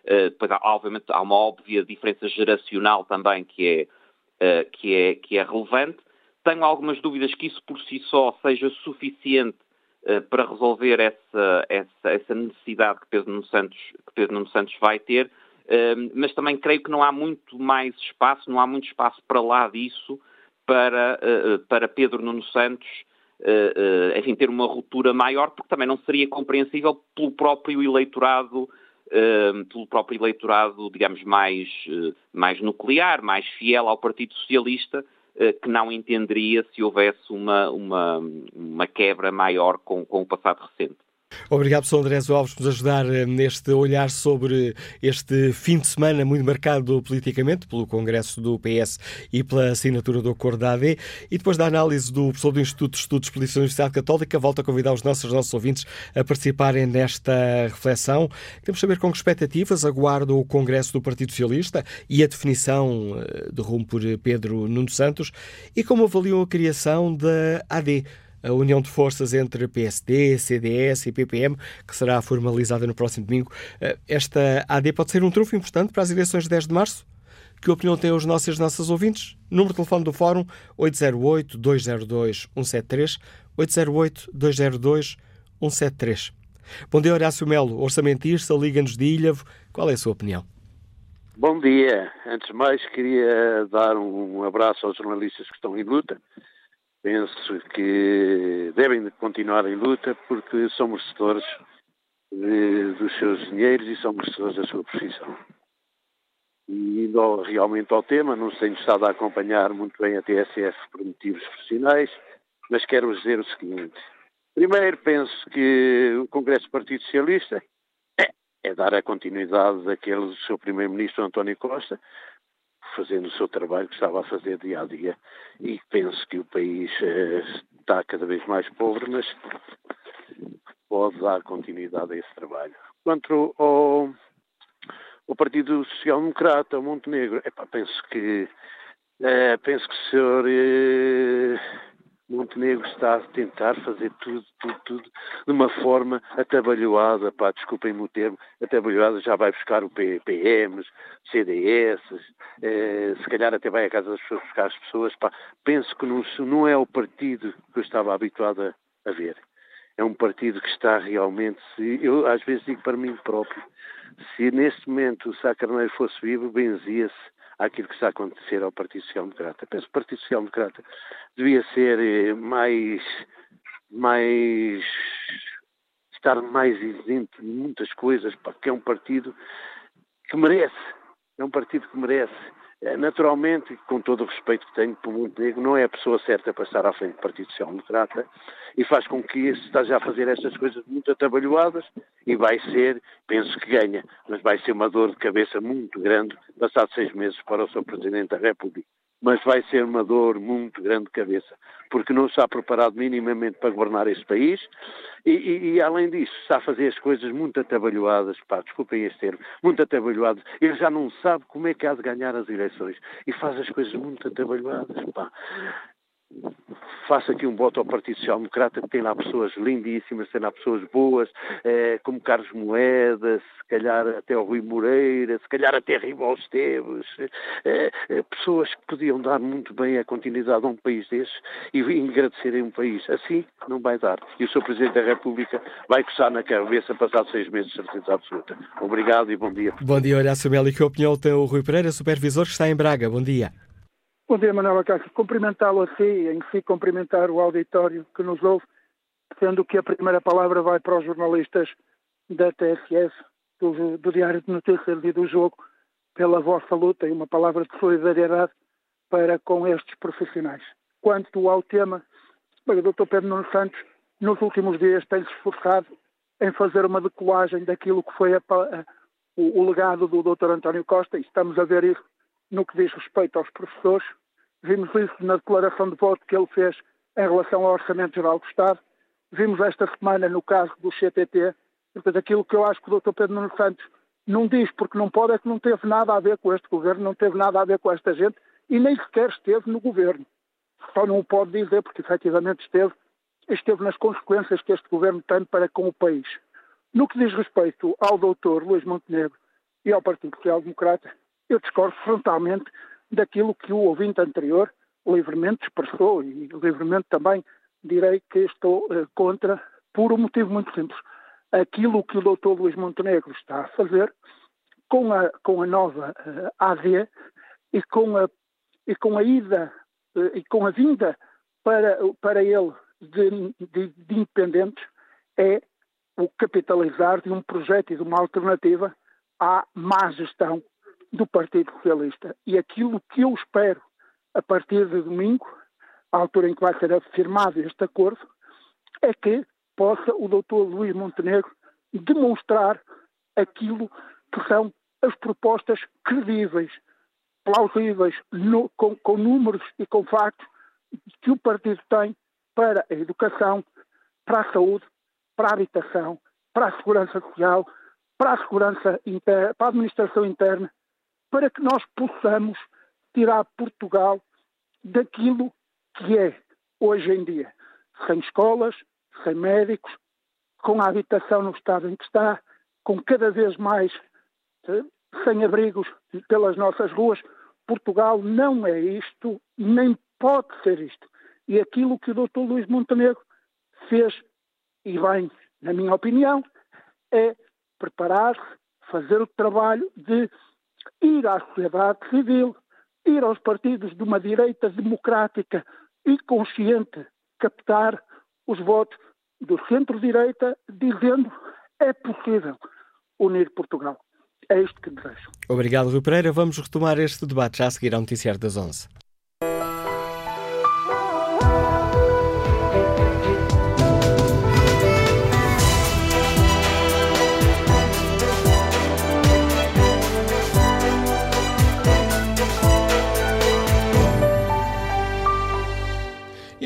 uh, depois, obviamente, há uma óbvia diferença geracional também que é, uh, que é, que é relevante. Tenho algumas dúvidas que isso por si só seja suficiente para resolver essa, essa, essa necessidade que Pedro Nuno Santos, que Pedro Nuno Santos vai ter, mas também creio que não há muito mais espaço, não há muito espaço para lá disso para, uh, para Pedro Nuno Santos, uh, enfim, ter uma ruptura maior, porque também não seria compreensível pelo próprio eleitorado, pelo próprio eleitorado, digamos, mais, mais nuclear, mais fiel ao Partido Socialista, que não entenderia se houvesse uma, uma, uma quebra maior com, com o passado recente. Obrigado, professor Andrés Alves, por nos ajudar eh, neste olhar sobre este fim de semana muito marcado politicamente pelo Congresso do PS e pela assinatura do acordo da AD. E depois da análise do professor do Instituto de Estudos Políticos da Universidade Católica, volto a convidar os nossos, os nossos ouvintes a participarem nesta reflexão. Queremos saber com que expectativas aguarda o Congresso do Partido Socialista e a definição eh, de rumo por Pedro Nuno Santos e como avaliam a criação da AD a união de forças entre PSD, CDS e PPM, que será formalizada no próximo domingo. Eh, esta AD pode ser um trunfo importante para as eleições de 10 de março? Que opinião têm os nossos e as nossas ouvintes? Número de telefone do Fórum 808-202-173, 808-202-173. Bom dia, Horácio Melo, orçamentista, Liga-nos de Ilhavo. Qual é a sua opinião? Bom dia. Antes de mais, queria dar um abraço aos jornalistas que estão em luta penso que devem continuar em luta porque são merecedores de, dos seus dinheiros e são merecedores da sua profissão. E indo realmente ao tema, não tenho estado a acompanhar muito bem a TSF por motivos profissionais, mas quero dizer o seguinte. Primeiro, penso que o Congresso do Partido Socialista é, é dar a continuidade daquele do seu Primeiro-Ministro António Costa, fazendo o seu trabalho que estava a fazer dia a dia. E penso que o país eh, está cada vez mais pobre, mas pode dar continuidade a esse trabalho. Quanto ao, ao Partido Social Democrata, Montenegro, penso que eh, penso que o senhor eh, Montenegro está a tentar fazer tudo, tudo, tudo de uma forma atabalhoada, pá, desculpem-me o termo, atabalhoada, já vai buscar o PMs, CDS, eh, se calhar até vai à casa das pessoas buscar as pessoas, pá. Penso que não, não é o partido que eu estava habituado a, a ver. É um partido que está realmente, se, eu às vezes digo para mim próprio, se neste momento o Sá Carneiro fosse vivo, benzia-se àquilo que está a acontecer ao Partido Social Democrata. Penso que o Partido Social Democrata devia ser eh, mais, mais estar mais isento de muitas coisas, porque é um partido que merece, é um partido que merece. Eh, naturalmente, com todo o respeito que tenho por Montenegro, não é a pessoa certa para estar à frente do Partido Social Democrata e faz com que este esteja a fazer estas coisas muito atabalhoadas e vai ser, penso que ganha, mas vai ser uma dor de cabeça muito grande passado seis meses para o seu Presidente da República mas vai ser uma dor muito grande de cabeça, porque não está preparado minimamente para governar este país e, e, e, além disso, está a fazer as coisas muito atabalhoadas, pá, desculpem este termo, muito atabalhoadas. Ele já não sabe como é que há de ganhar as eleições e faz as coisas muito atabalhoadas, pá faço aqui um voto ao Partido Social Democrata, que tem lá pessoas lindíssimas, tem lá pessoas boas, eh, como Carlos Moedas, se calhar até o Rui Moreira, se calhar até Ribal Esteves, eh, eh, pessoas que podiam dar muito bem a continuidade a um país desses e agradecerem um país. Assim não vai dar. E o Sr. Presidente da República vai coçar na cabeça passado seis meses, certeza absoluta. Obrigado e bom dia. Bom dia, Horácio Melo. E que opinião tem o Rui Pereira, supervisor que está em Braga? Bom dia. Bom dia, Manuela Castro. Cumprimentá-lo a si em si cumprimentar o auditório que nos ouve, sendo que a primeira palavra vai para os jornalistas da TSS, do, do Diário de Notícias e do Jogo, pela vossa luta e uma palavra de solidariedade para com estes profissionais. Quanto ao tema, o Dr. Pedro Nuno Santos, nos últimos dias, tem-se esforçado em fazer uma decolagem daquilo que foi a, a, o, o legado do Dr. António Costa, e estamos a ver isso no que diz respeito aos professores, Vimos isso na declaração de voto que ele fez em relação ao Orçamento Geral do Estado. Vimos esta semana no caso do CTT. Portanto, aquilo que eu acho que o Dr. Pedro Nuno Santos não diz porque não pode é que não teve nada a ver com este governo, não teve nada a ver com esta gente e nem sequer esteve no governo. Só não o pode dizer porque efetivamente esteve, esteve nas consequências que este governo tem para com o país. No que diz respeito ao doutor Luís Montenegro e ao Partido Social Democrata, eu discordo frontalmente daquilo que o ouvinte anterior livremente expressou e livremente também direi que estou uh, contra por um motivo muito simples. Aquilo que o Dr. Luís Montenegro está a fazer com a, com a nova eh, AD e com a, e com a ida uh, e com a vinda para, para ele de, de, de independentes é o capitalizar de um projeto e de uma alternativa à má gestão do Partido Socialista. E aquilo que eu espero a partir de domingo, a altura em que vai ser afirmado este acordo, é que possa o doutor Luís Montenegro demonstrar aquilo que são as propostas credíveis, plausíveis, no, com, com números e com factos que o partido tem para a educação, para a saúde, para a habitação, para a segurança social, para a segurança interna, para a administração interna, para que nós possamos tirar Portugal daquilo que é hoje em dia, sem escolas, sem médicos, com a habitação no estado em que está, com cada vez mais eh, sem abrigos pelas nossas ruas. Portugal não é isto, nem pode ser isto. E aquilo que o Dr. Luís Montenegro fez, e bem, na minha opinião, é preparar-se, fazer o trabalho de ir à sociedade civil, ir aos partidos de uma direita democrática e consciente, captar os votos do centro-direita, dizendo é possível unir Portugal. É isto que desejo. Obrigado, Rui Pereira. Vamos retomar este debate já a seguir ao Noticiário das 11.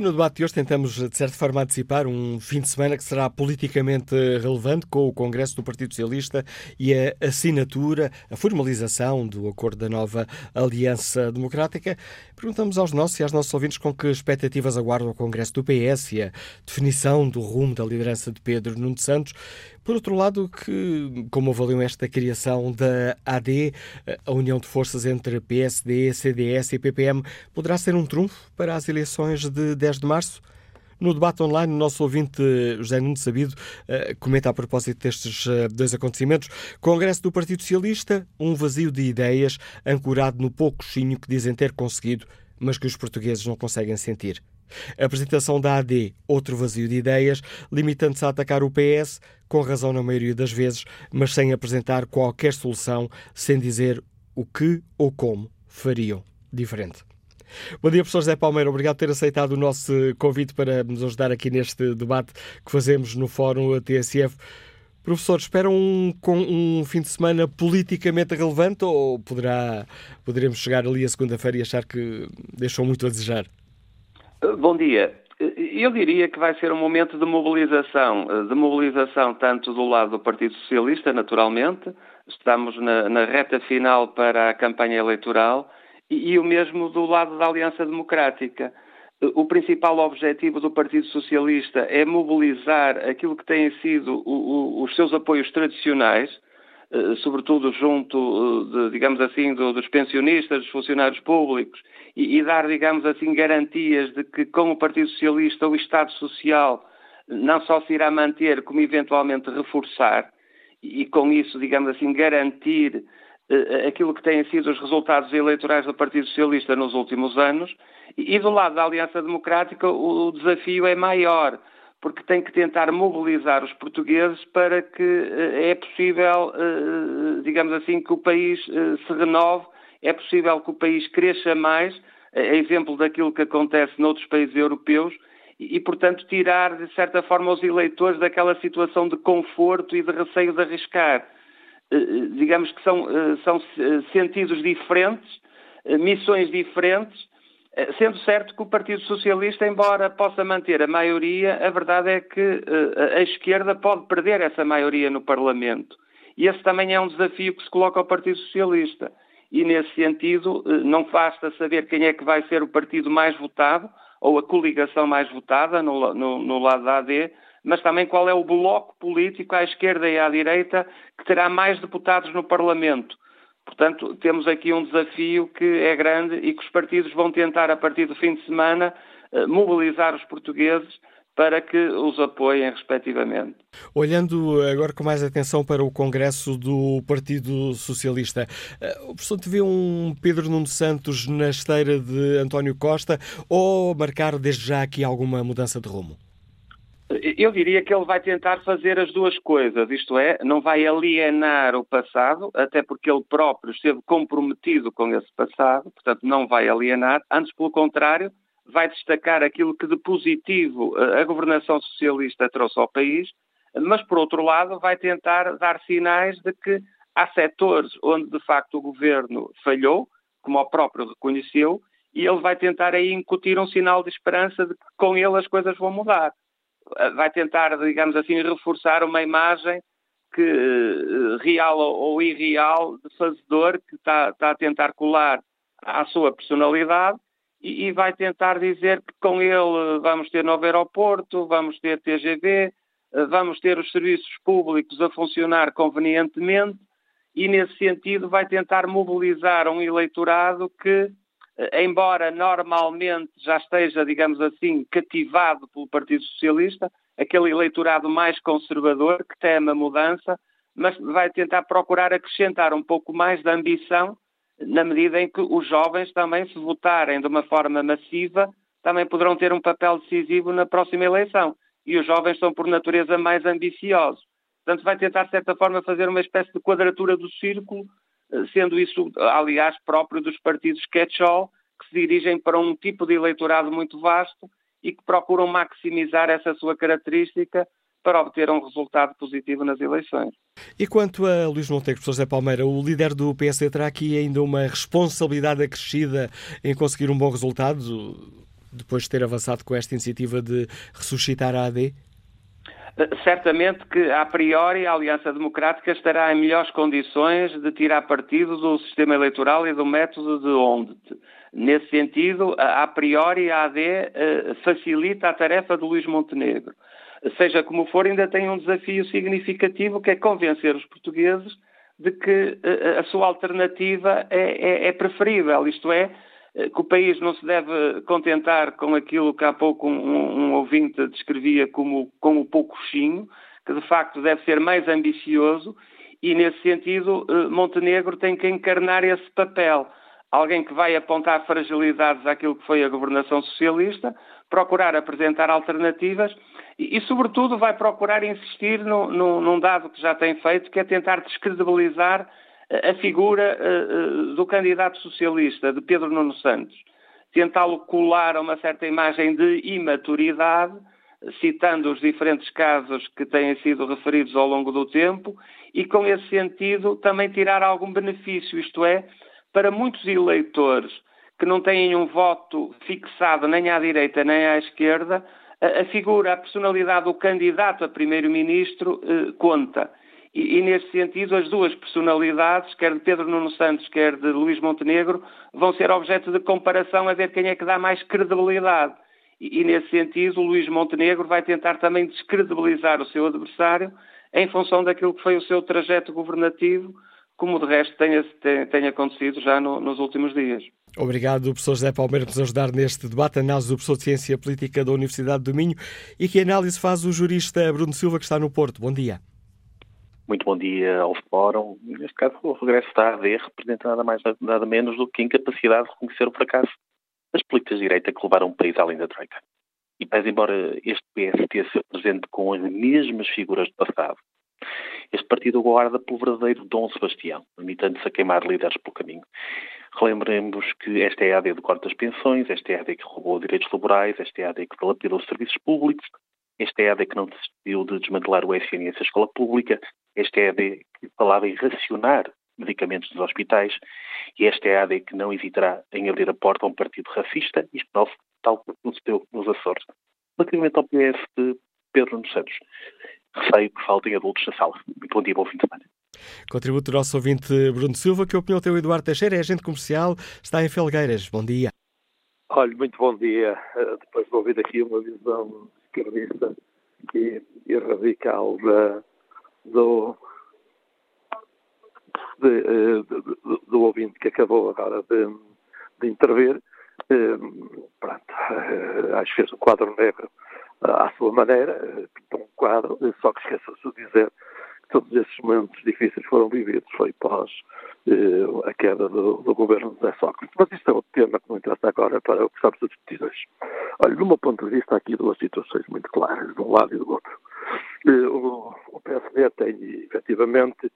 No debate de hoje tentamos, de certa forma, antecipar um fim de semana que será politicamente relevante com o Congresso do Partido Socialista e a assinatura, a formalização do acordo da nova Aliança Democrática. Perguntamos aos nossos e às nossas ouvintes com que expectativas aguardam o Congresso do PS e a definição do rumo da liderança de Pedro Nuno Santos. Por outro lado, que, como avaliam esta criação da AD, a união de forças entre PSD, CDS e PPM, poderá ser um trunfo para as eleições de 10 de março? No debate online, o nosso ouvinte José Nuno Sabido eh, comenta a propósito destes eh, dois acontecimentos. Congresso do Partido Socialista, um vazio de ideias ancorado no pouco chinho que dizem ter conseguido, mas que os portugueses não conseguem sentir. A apresentação da AD, outro vazio de ideias, limitando-se a atacar o PS, com razão na maioria das vezes, mas sem apresentar qualquer solução, sem dizer o que ou como fariam diferente. Bom dia, professor José Palmeiro. Obrigado por ter aceitado o nosso convite para nos ajudar aqui neste debate que fazemos no Fórum TSF. Professor, espera um, um fim de semana politicamente relevante ou poderá, poderemos chegar ali a segunda-feira e achar que deixou muito a desejar? Bom dia. Eu diria que vai ser um momento de mobilização, de mobilização tanto do lado do Partido Socialista, naturalmente, estamos na, na reta final para a campanha eleitoral, e, e o mesmo do lado da Aliança Democrática. O principal objetivo do Partido Socialista é mobilizar aquilo que têm sido o, o, os seus apoios tradicionais, eh, sobretudo junto, eh, de, digamos assim, do, dos pensionistas, dos funcionários públicos, e, e, dar, digamos assim, garantias de que com o Partido Socialista o Estado Social não só se irá manter, como eventualmente reforçar, e, e com isso, digamos assim, garantir uh, aquilo que têm sido os resultados eleitorais do Partido Socialista nos últimos anos, e, e do lado da Aliança Democrática o, o desafio é maior porque tem que tentar mobilizar os portugueses para que uh, é possível, uh, digamos assim, que o país se renove, é possível que o país cresça mais, a exemplo daquilo que acontece noutros países europeus, e, portanto, tirar, de certa forma, os eleitores daquela situação de conforto e de receio de arriscar. digamos que são, são sentidos diferentes, missões diferentes, eh, sendo certo que o Partido Socialista, embora possa manter a maioria, a verdade é que uh, a esquerda pode perder essa maioria no Parlamento. E esse também é um desafio que se coloca ao Partido Socialista. E, nesse sentido, uh, não basta saber quem é que vai ser o partido mais votado, ou a coligação mais votada no, no, no lado da AD, mas também qual é o bloco político à esquerda e à direita que terá mais deputados no Parlamento. Portanto, temos aqui um desafio que é grande e que os partidos vão tentar, a partir do fim de semana, eh, mobilizar os portugueses para que os apoiem respectivamente. Olhando agora com mais atenção para o Congresso do Partido Socialista, eh, o professor te vê um Pedro Nuno Santos na esteira de António Costa ou marcar desde já aqui alguma mudança de rumo? Eu diria que ele vai tentar fazer as duas coisas, isto é, não vai alienar o passado, até porque ele próprio esteve comprometido com esse passado, portanto não vai alienar, antes pelo contrário, vai destacar aquilo que de positivo a governação socialista trouxe ao país, mas por outro lado vai tentar dar sinais de que há setores onde de facto o governo falhou, como o próprio reconheceu, e ele vai tentar aí incutir um sinal de esperança de que com ele as coisas vão mudar. Vai tentar, digamos assim, reforçar uma imagem que, eh, real ou irreal, de fazedor, que está, está a tentar colar à sua personalidade e, e, vai tentar dizer que com ele vamos ter novo aeroporto, vamos ter TGV, eh, vamos ter os serviços públicos a funcionar convenientemente e, nesse sentido, vai tentar mobilizar um eleitorado que, eh, embora normalmente já esteja, digamos assim, cativado pelo Partido Socialista, aquele eleitorado mais conservador que teme a mudança, mas vai tentar procurar acrescentar um pouco mais de ambição na medida em que os jovens também, se votarem de uma forma massiva, também poderão ter um papel decisivo na próxima eleição. E os jovens são, por natureza, mais ambiciosos. Portanto, vai tentar, de certa forma, fazer uma espécie de quadratura do círculo, eh, sendo isso, aliás, próprio dos partidos catch-all, que se dirigem para um tipo de eleitorado muito vasto e que procuram maximizar essa sua característica para obter um resultado positivo nas eleições. E quanto a Luís Montenegro, professor José Palmeira, o líder do PSD terá aqui ainda uma responsabilidade acrescida em conseguir um bom resultado, depois de ter avançado com esta iniciativa de ressuscitar a AD? Certamente que, a priori, a Aliança Democrática estará em melhores condições de tirar partido do sistema eleitoral e do método de onde. Nesse sentido, a priori, a AD eh, facilita a tarefa de Luís Montenegro seja como for, ainda tem um desafio significativo que é convencer os portugueses de que eh, a sua alternativa é, é, é preferível, isto é, que o país não se deve contentar com aquilo que há pouco um, um ouvinte descrevia como, como o poucochinho, que de facto deve ser mais ambicioso e, nesse sentido, eh, Montenegro tem que encarnar esse papel. Alguém que vai apontar fragilidades àquilo que foi a governação socialista, procurar apresentar alternativas e, e, sobretudo, vai procurar insistir no, no, num dado que já tem feito, que é tentar descredibilizar a figura uh, uh, do candidato socialista, de Pedro Nuno Santos. Tentá-lo colar a uma certa imagem de imaturidade, citando os diferentes casos que têm sido referidos ao longo do tempo, e com esse sentido também tirar algum benefício, isto é, para muitos eleitores que não têm um voto fixado nem à direita nem à esquerda, a, figura, a personalidade do candidato a primeiro-ministro eh, conta. E, e, nesse sentido, as duas personalidades, quer de Pedro Nuno Santos, quer de Luís Montenegro, vão ser objeto de comparação a ver quem é que dá mais credibilidade. E, e nesse sentido, Luís Montenegro vai tentar também descredibilizar o seu adversário em função daquilo que foi o seu trajeto governativo, como de resto tem, tem, tem acontecido já no, nos últimos dias. Obrigado, professor José Palmeira, por nos ajudar neste debate. Análise do professor de Ciência Política da Universidade do Minho. E que análise faz o jurista Bruno Silva, que está no Porto. Bom dia. Muito bom dia ao Fórum. Neste caso, o regresso da AD representa nada mais nada menos do que a incapacidade de reconhecer o fracasso das políticas de direita que levaram o país além da Troika. E pese embora este PST se apresente com as mesmas figuras do passado, este partido guarda pelo verdadeiro Dom Sebastião, limitando-se a queimar líderes pelo caminho. Relembremos que esta é a AD do corte das pensões, esta é a AD que roubou direitos laborais, esta é a AD que dilapidou os serviços públicos, esta é a AD que não desistiu de desmantelar o SNS, a escola pública, esta é a AD que falava em racionar medicamentos nos hospitais e esta é a AD que não hesitará em abrir a porta a um partido racista e xenófobo, tal como sucedeu nos Açores. Relativamente ao PS de Pedro Nunes Santos, receio que faltem adultos na sala. Muito bom dia, bom fim de semana. Contributo do nosso ouvinte Bruno Silva, que opinião tem o Eduardo Teixeira, é agente comercial, está em Felgueiras. Bom dia. Olha, muito bom dia. Eh, depois de ouvir aqui uma visão esquerdista e, e radical da, do, eh, de, do ouvinte que acabou agora de, de intervir, eh, pronto, acho que fez um quadro negro à sua maneira, pintou um quadro, só que esqueceu-se de dizer todos esses momentos difíceis foram vividos, foi pós eh, a queda do, do, governo de José Sócrates. Mas isto é outro tema que não interessa agora para o que estamos a discutir hoje. Olha, do meu ponto de vista, há aqui duas situações muito claras, de um lado e do outro. Eh, o PSD tem, efetivamente,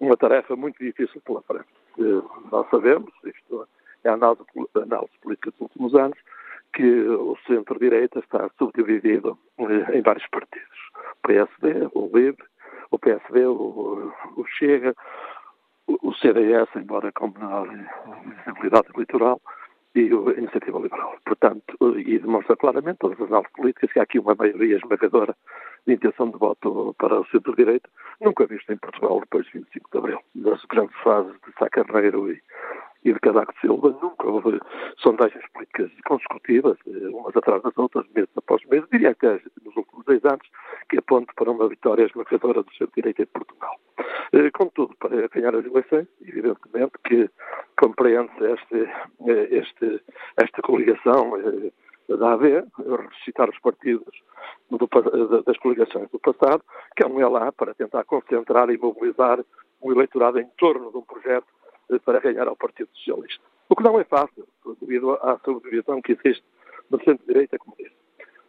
uma tarefa muito difícil pela frente. Eh, nós sabemos, isto é a análise, análise política dos últimos anos, que o centro-direita está subdividido em vários partidos. O PSD, o LIB, o PSD, o, o Chega, o CDS, embora com menor visibilidade eleitoral, e a Iniciativa Liberal. Portanto, e demonstra claramente todas as análises políticas que há aqui uma maioria esmagadora de intenção de voto para o centro-direita, nunca vista em Portugal depois de 25 de Abril. Das grandes fases de Sá Carneiro e, e de Cadaco Silva, nunca houve sondagens políticas consecutivas, umas atrás das outras, mês após mês, diria que nos últimos 10 anos, que aponte para uma vitória esmagadora do centro-direita em Portugal. Eh, contudo, para ganhar as eleições, evidentemente que compreende-se este, eh, este, esta coligação eh, da AD, ressuscitar os partidos do, das coligações do passado, que é um ELA para tentar concentrar e mobilizar o eleitorado em torno de um projeto para ganhar ao Partido Socialista. O que não é fácil, devido à subdivisão que existe no centro-direita, como disse.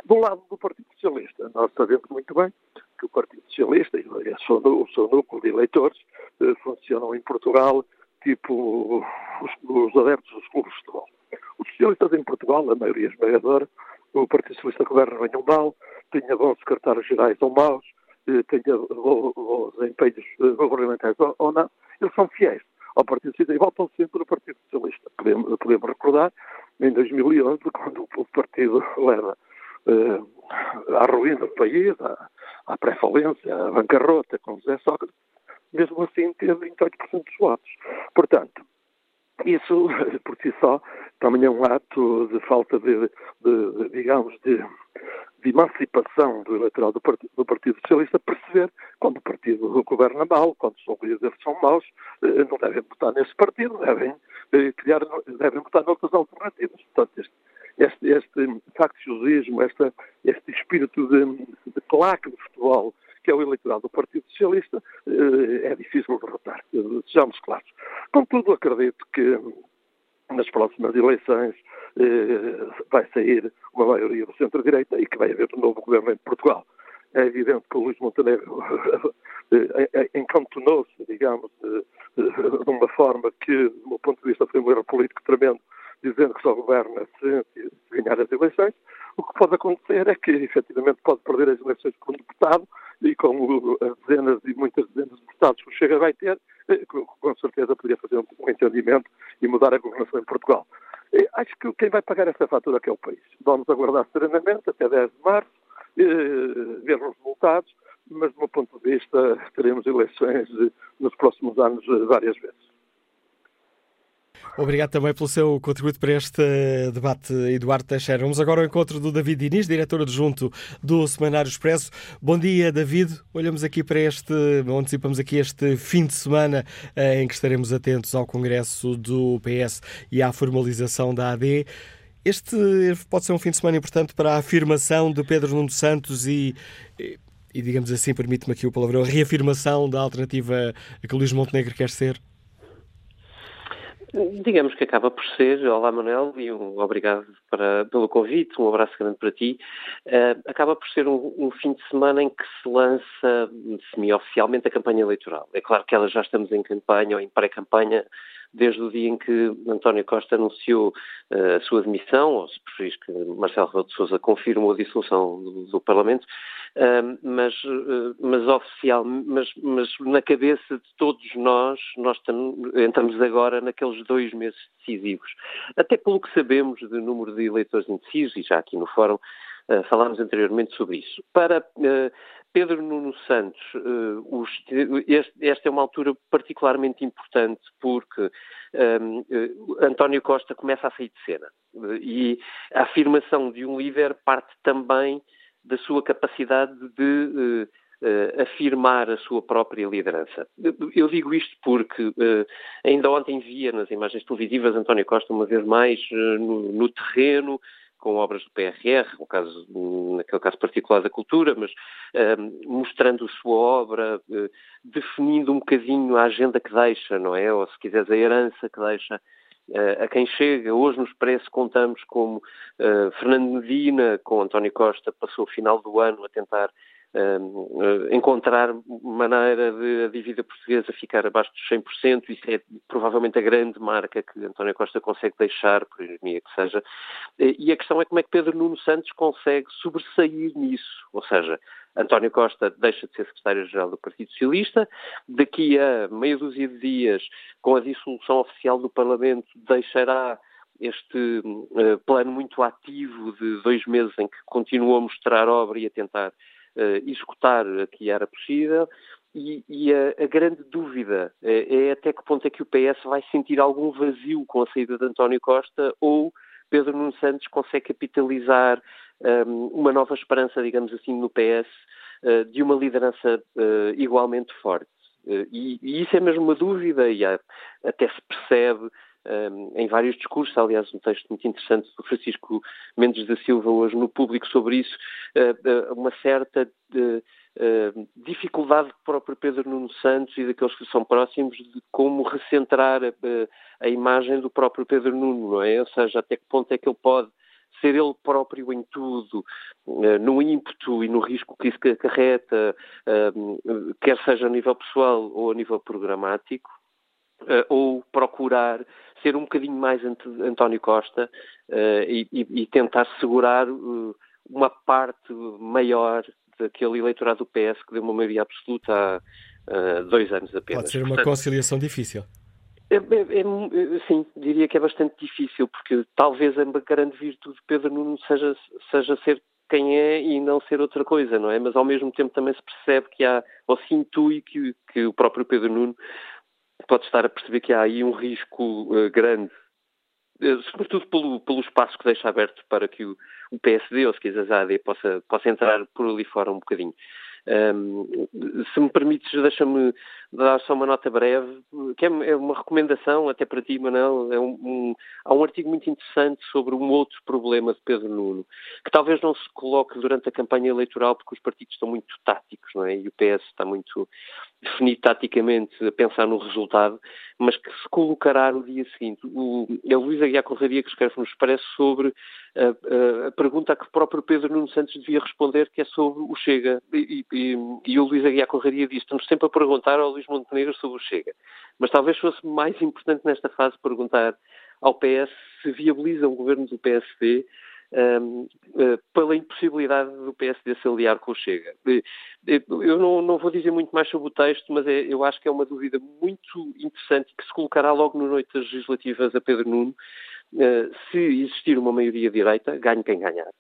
Do lado do Partido Socialista, nós sabemos muito bem que o Partido Socialista e o seu, núcleo de eleitores eh, funcionam em Portugal tipo os, os adeptos dos clubes de futebol. Os socialistas em Portugal, a maioria esmagadora, o Partido Socialista governa bem ou mal, tenha bons secretários-gerais ou maus, eh, tenha bons empenhos eh, governamentais ou não, eles são fiéis ao Partido Socialista e votam sempre no Partido Socialista. Podemos, podemos recordar, em 2011, quando o partido leva uh, à ruína do país, à, à pré-falência, à bancarrota com José Sócrates, mesmo assim teve 28% dos votos. Portanto, isso, por si só, também é um ato de falta de, de, de digamos, de, de, emancipação do eleitorado do Partido, do Partido, Socialista, perceber quando o partido governa mal, quando os líderes são maus, eh, não devem votar nesse partido, devem eh, criar, devem votar noutras alternativas. Portanto, este, este, este facciosismo, este, este espírito de, de claque de futebol que é o eleitorado do Partido Socialista, eh, é difícil derrotar, sejamos claros. Contudo, acredito que nas próximas eleições eh, vai sair uma maioria do centro-direita e que vai haver um novo governo em Portugal. É evidente que o Luís Montenegro eh, encantonou-se, digamos, de uma forma que, do meu ponto de vista, foi um erro político tremendo, dizendo que só governa se ganhar as eleições. O que pode acontecer é que, efetivamente, pode perder as eleições um deputado e com as dezenas e muitas dezenas de deputados que o Chega vai ter, eh, com certeza poderia fazer um entendimento e mudar a governação em Portugal. Acho que quem vai pagar essa fatura é o país. Vamos aguardar serenamente até 10 de março, eh, ver os resultados, mas do meu ponto de vista teremos eleições eh, nos próximos anos várias vezes. Obrigado também pelo seu contributo para este debate, Eduardo Teixeira. Vamos agora ao encontro do David Diniz, diretor adjunto do Semanário Expresso. Bom dia, David. Olhamos aqui para este, antecipamos aqui este fim de semana eh, em que estaremos atentos ao Congresso do PS e à formalização da AD. Este pode ser um fim de semana importante para a afirmação de Pedro Nuno Santos e, e digamos assim, permite-me aqui o palavrão, a reafirmação da alternativa que Luís Montenegro quer ser? Digamos que acaba por ser, olá Manuel, e um obrigado para, pelo convite, um abraço grande para ti. Uh, acaba por ser um, um, fim de semana em que se lança semi-oficialmente a campanha eleitoral. É claro que ela já estamos em campanha ou em pré-campanha desde o dia em que António Costa anunciou uh, a sua demissão, ou se preferis que Marcelo Rebelo de Sousa confirmou a dissolução do, do Parlamento, uh, mas, uh, mas oficial, mas, mas na cabeça de todos nós, nós entramos agora naqueles dois meses decisivos. Até pelo que sabemos do número de eleitores indecisos, e já aqui no Fórum falámos anteriormente sobre isso. Para Pedro Nuno Santos, uh, este, esta é uma altura particularmente importante porque um, uh, eh, António Costa começa a sair de cena e a afirmação de um líder parte também da sua capacidade de uh, afirmar a sua própria liderança. Eu digo isto porque ainda ontem via nas imagens televisivas António Costa uma vez mais no, no terreno com obras do PRR, no caso, naquele caso particular da cultura, mas uh, mostrando a sua obra, uh, definindo um bocadinho a agenda que deixa, não é? Ou se quiseres a herança que deixa uh, a quem chega. Hoje no Expresso contamos como uh, Fernando Medina, com António Costa, passou o final do ano a tentar uh, encontrar maneira de a dívida portuguesa ficar abaixo dos 100%. Isso é provavelmente a grande marca que António Costa consegue deixar, por ironia que seja. E a questão é como é que Pedro Nuno Santos consegue sobressair nisso. Ou seja, António Costa deixa de ser secretário-geral do Partido Socialista. Daqui a meia dúzia de dias, com a dissolução oficial do Parlamento, deixará este uh, plano muito ativo de dois meses em que continuou a mostrar obra e a tentar uh, executar a que era possível. E, e a, a, grande dúvida é, é, até que ponto é que o PS vai sentir algum vazio com a saída de António Costa ou Pedro Nuno Santos consegue capitalizar um, uma nova esperança, digamos assim, no PS uh, de uma liderança uh, igualmente forte. Uh, e, e, isso é mesmo uma dúvida e há, até se percebe em vários discursos, aliás, um texto muito interessante do Francisco Mendes da Silva hoje no público sobre isso, uma certa dificuldade do próprio Pedro Nuno Santos e daqueles que são próximos de como recentrar a, a imagem do próprio Pedro Nuno, não é? Ou seja, até que ponto é que ele pode ser ele próprio em tudo, eh, no ímpeto e no risco que isso acarreta, eh, quer seja a nível pessoal ou a nível programático, eh, ou procurar ser um bocadinho mais António Costa e, e tentar segurar uma parte maior daquele eleitorado do PS que deu uma maioria absoluta há dois anos apenas. Pode ser uma Portanto, conciliação difícil. É, é, é, sim, diria que é bastante difícil, porque talvez a grande virtude de Pedro Nuno seja, seja ser quem é e não ser outra coisa, não é? Mas ao mesmo tempo também se percebe que há, ou se intui que, que o próprio Pedro Nuno pode estar a perceber que há aí um risco uh, grande, uh, sobretudo pelo, pelo espaço que deixa aberto para que o, o PSD, ou se quiseres a AD, possa, possa entrar por ali fora um bocadinho. Um, se me permites, deixa-me dar só uma nota breve, que é, é uma recomendação até para ti, Manuel. É um, um, há um artigo muito interessante sobre um outro problema de Pedro Nuno, que talvez não se coloque durante a campanha eleitoral, porque os partidos estão muito táticos, não é? E o PS está muito definido taticamente a pensar no resultado, mas que se colocará no dia seguinte. O, é o Luís Aguiar Corraria que escreve nos parece sobre a, a, pergunta a que o próprio Pedro Nuno Santos devia responder, que é sobre o Chega. E, e, e o Luís Aguiar Corraria diz, estamos sempre a perguntar ao Luís Montenegro sobre o Chega. Mas talvez fosse mais importante nesta fase perguntar ao PS se viabiliza um governo do PSD pela impossibilidade do PSD se aliar com o Chega. Eu não, não, vou dizer muito mais sobre o texto, mas é, eu acho que é uma dúvida muito interessante que se colocará logo no noite das legislativas a Pedro Nuno. Uh, se existir uma maioria direita, ganhe quem ganhar.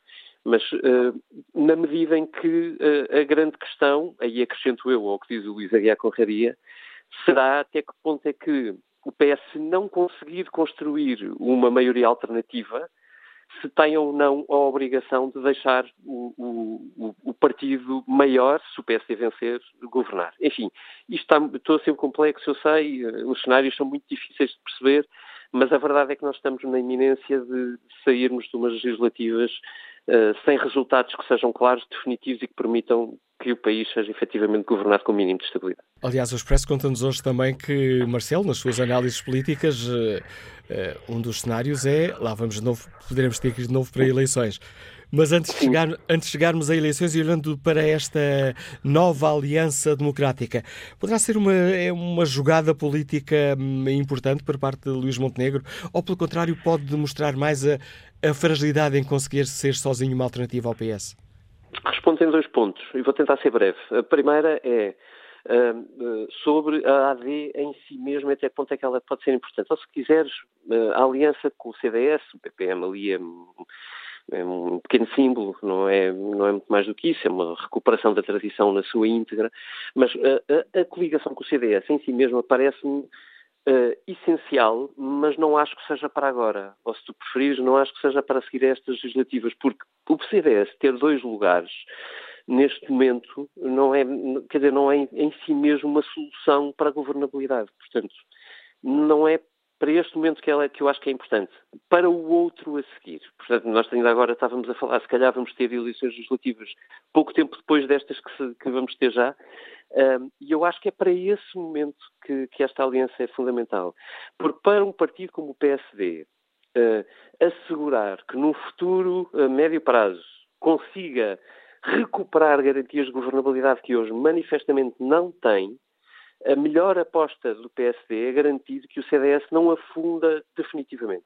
Mas uh, na medida em que a grande questão, aí acrescento eu ao que diz o Luís Aguiar Conraria, será até que ponto é que o PS não conseguir construir uma maioria alternativa, se tem ou não a obrigação de deixar o, o, o partido maior, se o PSD vencer, governar. Enfim, isto está, estou a ser complexo, eu sei, os cenários são muito difíceis de perceber, mas a verdade é que nós estamos na iminência de sairmos de umas legislativas sem resultados que sejam claros, definitivos e que permitam que o país seja efetivamente governado com o mínimo de estabilidade. Aliás, o Expresso conta-nos hoje também que Marcelo, nas suas análises políticas, uh, uh, um dos cenários é, lá vamos de novo, poderemos ter que ir de novo para eleições. Mas antes de, chegar, antes de chegarmos a eleições e olhando para esta nova aliança democrática, poderá ser uma, é uma jogada política hum, importante por parte de Luís Montenegro ou, pelo contrário, pode demonstrar mais a, a fragilidade em conseguir ser sozinho uma alternativa ao PS? Respondo em dois pontos e vou tentar ser breve. A primeira é uh, sobre a AD em si mesmo, até que ponto é que ela pode ser importante. Ou se quiseres, uh, a aliança com o CDS, o PPM ali é, é um pequeno símbolo, não é, não é muito mais do que isso, é uma recuperação da tradição na sua íntegra, mas a, a, a coligação com o CDS em si mesmo parece-me uh, essencial, mas não acho que seja para agora. Ou se tu preferires, não acho que seja para seguir estas legislativas, porque o CDS ter dois lugares neste momento não é, quer dizer, não é em si mesmo uma solução para a governabilidade. Portanto, não é para este momento que, ela, que eu acho que é importante, para o outro a seguir. Portanto, nós ainda agora estávamos a falar, se calhar vamos ter eleições legislativas pouco tempo depois destas que, se, que vamos ter já, um, e eu acho que é para esse momento que, que, esta aliança é fundamental. Porque para um partido como o PSD, uh, assegurar que num futuro a médio prazo consiga recuperar garantias de governabilidade que hoje manifestamente não tem, a melhor aposta do PSD é garantir que o CDS não afunda definitivamente.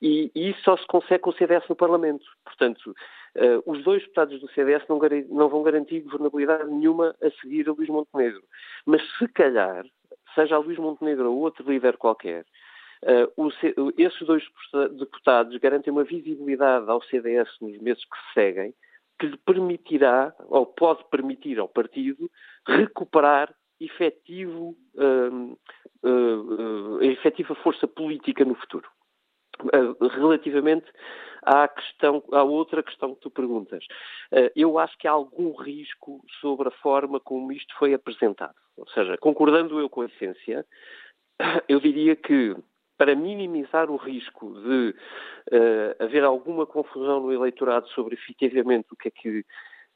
E, e isso só se consegue com o CDS no Parlamento. Portanto, uh, os dois deputados do CDS não, não, vão garantir governabilidade nenhuma a seguir a Luís Montenegro. Mas se calhar, seja a Luís Montenegro ou outro líder qualquer, uh, o, esses dois deputados garantem uma visibilidade ao CDS nos meses que se seguem, que lhe permitirá, ou pode permitir ao partido, recuperar efetivo, uh, uh, efetiva força política no futuro. Uh, relativamente à questão, à outra questão que tu perguntas, eu acho que há algum risco sobre a forma como isto foi apresentado. Ou seja, concordando eu com a essência, eu diria que para minimizar o risco de uh, haver alguma confusão no eleitorado sobre efetivamente o que é que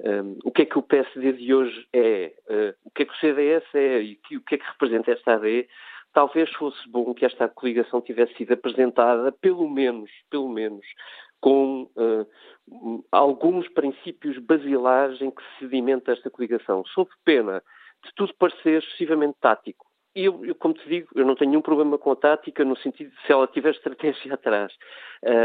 um, o que é que o PSD de hoje é, uh, o que é que o CDS é e que, o que é que representa esta AD, talvez fosse bom que esta coligação tivesse sido apresentada, pelo menos, pelo menos, com uh, alguns princípios basilares em que se sedimenta esta coligação, sob pena de tudo parecer excessivamente tático. E eu, eu, como te digo, eu não tenho nenhum problema com a tática no sentido de se ela tiver estratégia atrás,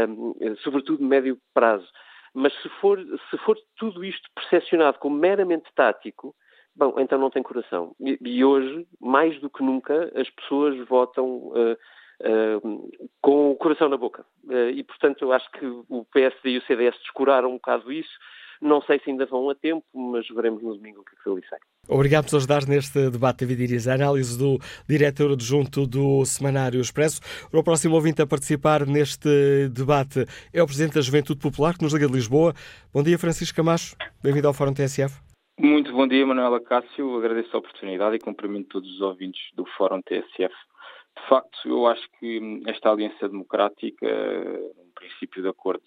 um, sobretudo médio prazo. Mas se for, se for tudo isto percepcionado como meramente tático, bom, então não tem coração. E, e hoje, mais do que nunca, as pessoas votam uh, uh, com o coração na boca. Uh, e, portanto, eu acho que o PSD e o CDS descuraram um bocado isso. Não sei se ainda vão a tempo, mas veremos no domingo o que é que ele sai. Obrigado por ajudar neste debate, David Iris. A análise do diretor adjunto do Semanário Expresso. O próximo ouvinte a participar neste debate é o Presidente da Juventude Popular, que nos liga de Lisboa. Bom dia, Francisco Camacho. Bem-vindo ao Fórum TSF. Muito bom dia, Manuela Cássio. Agradeço a oportunidade e cumprimento todos os ouvintes do Fórum TSF. De facto, eu acho que esta aliança democrática, um princípio de acordo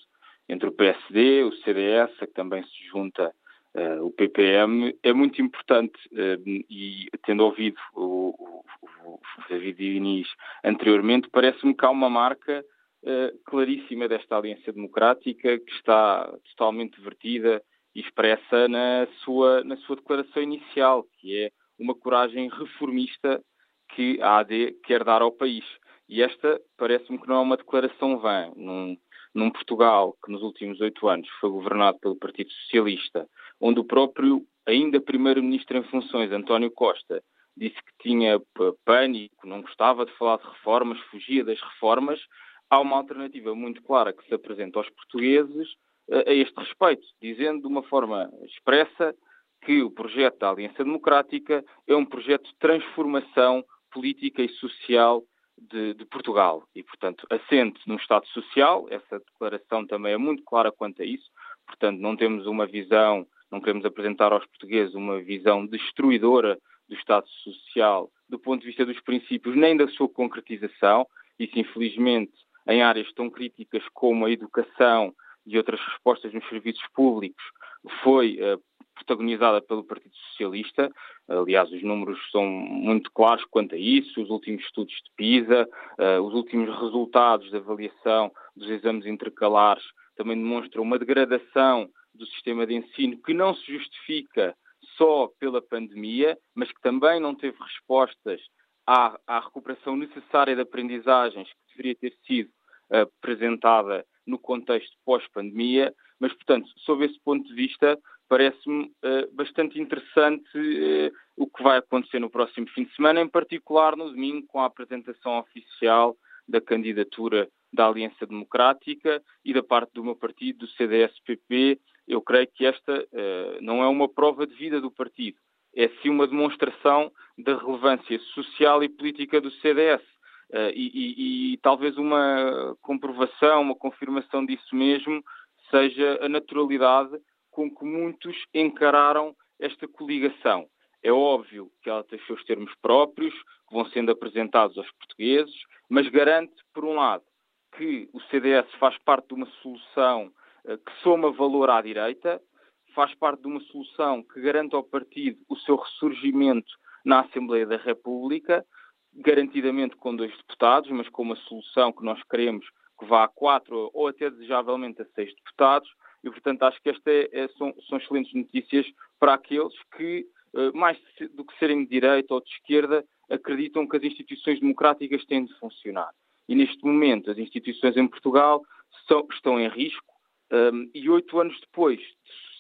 entre o PSD, o CDS, a que também se junta uh, o PPM, é muito importante. Uh, e tendo ouvido o, o, o David Diniz anteriormente, parece-me que há uma marca uh, claríssima desta aliança democrática que está totalmente divertida e expressa na sua, na sua declaração inicial, que é uma coragem reformista que a AD quer dar ao país. E esta parece-me que não é uma declaração vã. Num, num Portugal que nos últimos oito anos foi governado pelo Partido Socialista, onde o próprio ainda primeiro-ministro em funções, António Costa, disse que tinha pânico, não gostava de falar de reformas, fugia das reformas, há uma alternativa muito clara que se apresenta aos portugueses eh, a este respeito, dizendo de uma forma expressa que o projeto da Aliança Democrática é um projeto de transformação política e social de, de, Portugal e, portanto, assente no Estado Social. Essa declaração também é muito clara quanto a isso. Portanto, não temos uma visão, não queremos apresentar aos portugueses uma visão destruidora do Estado Social do ponto de vista dos princípios, nem da sua concretização. Isso, infelizmente, em áreas tão críticas como a educação e outras respostas nos serviços públicos, foi uh, protagonizada pelo Partido Socialista. Aliás, os números são muito claros quanto a isso. Os últimos estudos de PISA, uh, os últimos resultados de avaliação dos exames intercalares também demonstram uma degradação do sistema de ensino que não se justifica só pela pandemia, mas que também não teve respostas à, à recuperação necessária de aprendizagens que deveria ter sido uh, apresentada no contexto pós-pandemia. Mas, portanto, sob esse ponto de vista, parece-me uh, bastante interessante uh, o que vai acontecer no próximo fim de semana, em particular no domingo, com a apresentação oficial da candidatura da Aliança Democrática e da parte do meu partido, do CDS-PP. Eu creio que esta uh, não é uma prova de vida do partido, é sim uma demonstração da relevância social e política do CDS. E, e, e talvez uma comprovação, uma confirmação disso mesmo, seja a naturalidade com que muitos encararam esta coligação. É óbvio que ela tem os seus termos próprios, que vão sendo apresentados aos portugueses, mas garante, por um lado, que o CDS faz parte de uma solução uh, que soma valor à direita, faz parte de uma solução que garante ao partido o seu ressurgimento na Assembleia da República, garantidamente com dois deputados, mas com uma solução que nós queremos que vá a quatro ou até desejavelmente a seis deputados, e portanto acho que estas é, é, são, são, excelentes notícias para aqueles que, eh, mais do que serem de direita ou de esquerda, acreditam que as instituições democráticas têm de funcionar. E neste momento as instituições em Portugal são, estão em risco um, ehm, e oito anos depois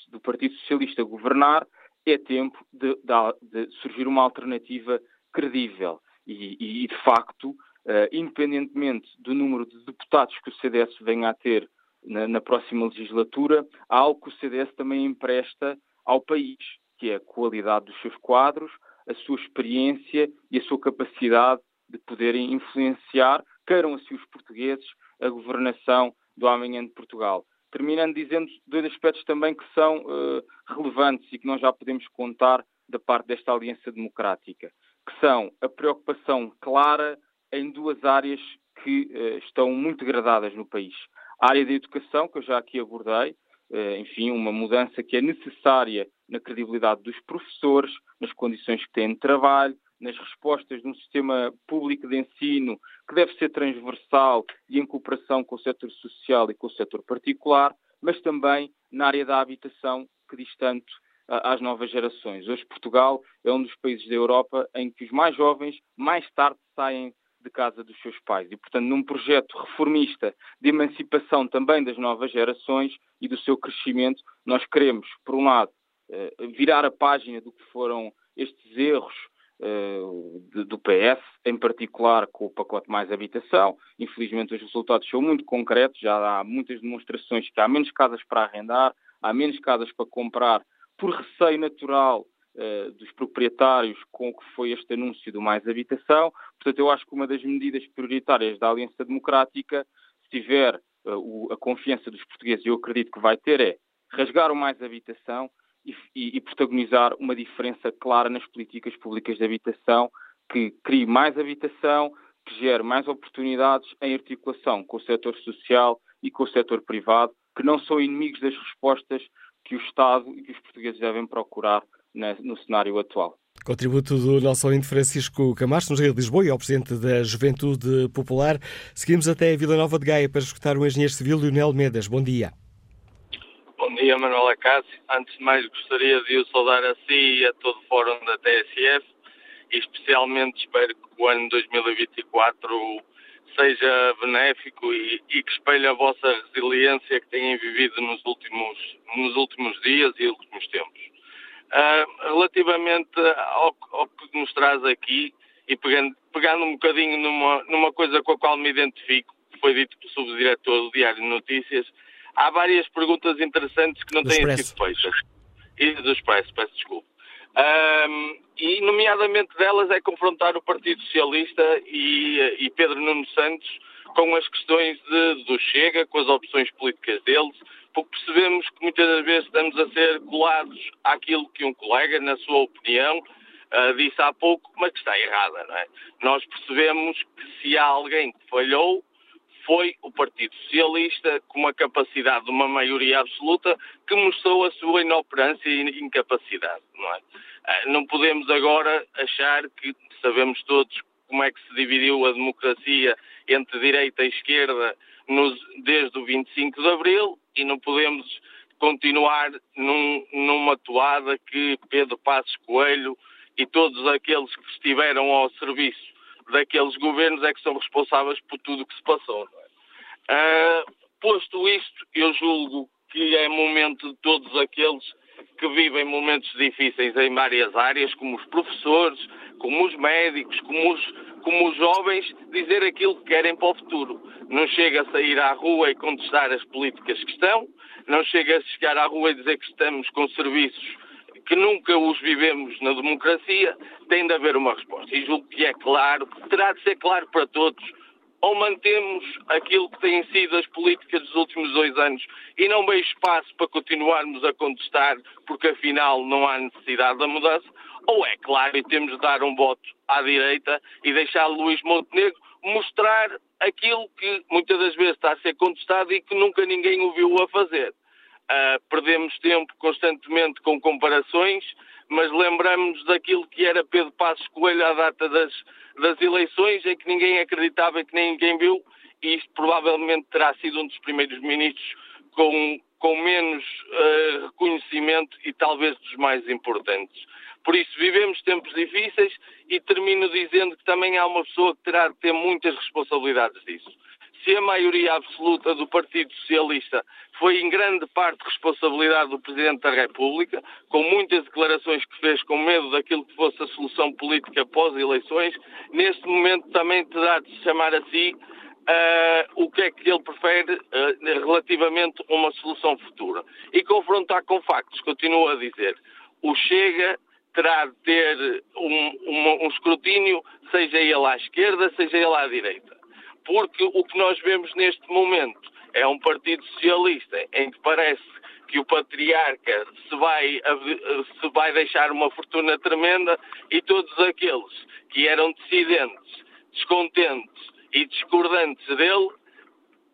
do Partido Socialista governar é tempo de, de, de surgir uma alternativa credível. E, e, de facto, uh, independentemente do número de deputados que o CDS venha a ter na, na, próxima legislatura, há algo que o CDS também empresta ao país, que é a qualidade dos seus quadros, a sua experiência e a sua capacidade de poderem influenciar, queiram assim os portugueses, a governação do amanhã de Portugal. Terminando dizendo dois aspectos também que são uh, relevantes e que nós já podemos contar da parte desta aliança democrática que são a preocupação clara em duas áreas que uh, estão muito degradadas no país. A área da educação, que eu já aqui abordei, uh, enfim, uma mudança que é necessária na credibilidade dos professores, nas condições que têm de trabalho, nas respostas de um sistema público de ensino que deve ser transversal e em cooperação com o setor social e com o setor particular, mas também na área da habitação, que diz tanto às novas gerações. Hoje Portugal é um dos países da Europa em que os mais jovens mais tarde saem de casa dos seus pais. E, portanto, num projeto reformista de emancipação também das novas gerações e do seu crescimento, nós queremos, por um lado, eh, virar a página do que foram estes erros eh, do PS, em particular com o pacote mais habitação. Infelizmente, os resultados são muito concretos, já há muitas demonstrações que há menos casas para arrendar, há menos casas para comprar por receio natural uh, dos proprietários com o que foi este anúncio do Mais Habitação. Portanto, eu acho que uma das medidas prioritárias da Aliança Democrática, se tiver uh, o, a confiança dos portugueses, eu acredito que vai ter, é rasgar o Mais Habitação e, e, e protagonizar uma diferença clara nas políticas públicas de habitação, que crie mais habitação, que gere mais oportunidades em articulação com o setor social e com o setor privado, que não são inimigos das respostas que o Estado e que os portugueses devem procurar no cenário atual. Contributo do nosso ouvinte Francisco Camacho, no Rio de Lisboa, e ao Presidente da Juventude Popular. Seguimos até a Vila Nova de Gaia para escutar o engenheiro civil Leonel Medas. Bom dia. Bom dia, Manuela Cássio. Antes de mais, gostaria de o saudar a si e a todo o fórum da TSF e especialmente espero que o ano 2024 seja benéfico e, e, que espelhe a vossa resiliência que têm vivido nos últimos, nos últimos dias e últimos tempos. Uh, relativamente ao, ao, que nos traz aqui, e pegando, pegando um bocadinho numa, numa coisa com a qual me identifico, que foi dito pelo subdiretor do Diário de Notícias, há várias perguntas interessantes que não do têm sido feitas. E do Expresso, peço desculpa. Um, e, nomeadamente, delas é confrontar o Partido Socialista e, e Pedro Nuno Santos com as questões de, do Chega, com as opções políticas deles, porque percebemos que muitas das vezes estamos a ser colados àquilo que um colega, na sua opinião, uh, disse há pouco, mas que está errada, não é? Nós percebemos que se há alguém que falhou, foi o Partido Socialista, com uma capacidade de uma maioria absoluta, que mostrou a sua inoperância e incapacidade. Não, é? Ah, não podemos agora achar que sabemos todos como é que se dividiu a democracia entre direita e esquerda nos, desde o 25 de Abril e não podemos continuar num, numa toada que Pedro Passos Coelho e todos aqueles que estiveram ao serviço daqueles governos é que são responsáveis por tudo o que se passou. É? Uh, posto isto, eu julgo que é momento de todos aqueles que vivem momentos difíceis em várias áreas, como os professores, como os médicos, como os, como os jovens, dizer aquilo que querem para o futuro. Não chega a sair à rua e contestar as políticas que estão, não chega a chegar à rua e dizer que estamos com serviços que nunca os vivemos na democracia, tem de haver uma resposta. E julgo que é claro, terá de ser claro para todos, ou mantemos aquilo que têm sido as políticas dos últimos dois anos e não vejo espaço para continuarmos a contestar porque afinal não há necessidade da mudança, ou é claro e temos de dar um voto à direita e deixar Luís Montenegro mostrar aquilo que muitas das vezes está a ser contestado e que nunca ninguém o viu a fazer. Uh, perdemos tempo constantemente com comparações, mas lembramos daquilo que era Pedro Passos Coelho à data das, das eleições, em que ninguém acreditava e que ninguém viu, e isto provavelmente terá sido um dos primeiros ministros com, com menos uh, reconhecimento e talvez dos mais importantes. Por isso, vivemos tempos difíceis e termino dizendo que também há uma pessoa que terá de ter muitas responsabilidades disso. Se a maioria absoluta do Partido Socialista foi em grande parte responsabilidade do Presidente da República, com muitas declarações que fez com medo daquilo que fosse a solução política pós-eleições, neste momento também terá de se chamar a si uh, o que é que ele prefere uh, relativamente a uma solução futura. E confrontar com factos, continuo a dizer. O Chega terá de ter um, um, um escrutínio, seja ele à esquerda, seja ele à direita. Porque o que nós vemos neste momento é um Partido Socialista em que parece que o patriarca se vai, se vai deixar uma fortuna tremenda e todos aqueles que eram dissidentes, descontentes e discordantes dele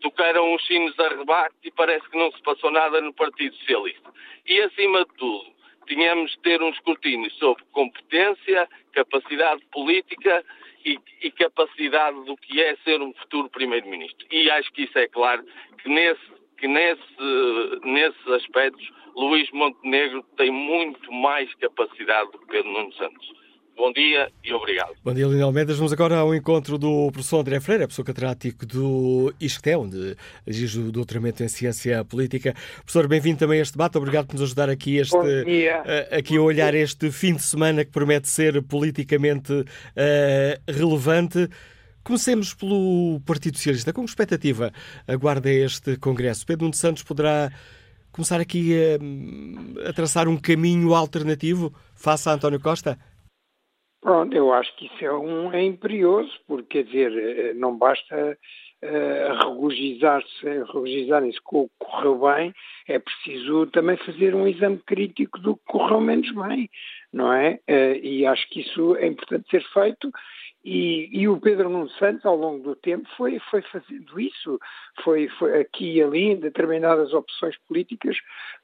tocaram os sinos a rebate e parece que não se passou nada no Partido Socialista. E acima de tudo, tínhamos de ter um escrutínio sobre competência, capacidade política e, e, capacidade do que é ser um futuro Primeiro-Ministro. E acho que isso é claro que, nesse, que nesse, nesses aspectos Luís Montenegro tem muito mais capacidade do que Pedro Nuno Santos. Bom dia e obrigado. Bom dia, Lino Almeida. Vamos agora ao encontro do professor André Freire, professor catedrático do ISCTE, onde exige o doutoramento em Ciência Política. Professor, bem-vindo também a este debate. Obrigado por nos ajudar aqui, este, aqui a olhar este fim de semana que promete ser politicamente uh, relevante. Comecemos pelo Partido Socialista. Com que expectativa aguarda este Congresso? Pedro Nuno Santos poderá começar aqui a, a traçar um caminho alternativo face a António Costa? Pronto, eu acho que isso é, um, é imperioso, porque, quer dizer, eh, não basta uh, regozijarem-se com o que correu bem, é preciso também fazer um exame crítico do que correu menos bem, não é? Uh, e acho que isso é importante ser feito e, e, o Pedro Nuno Santos, ao longo do tempo, foi, foi fazendo isso, foi, foi, aqui e ali, em determinadas opções políticas,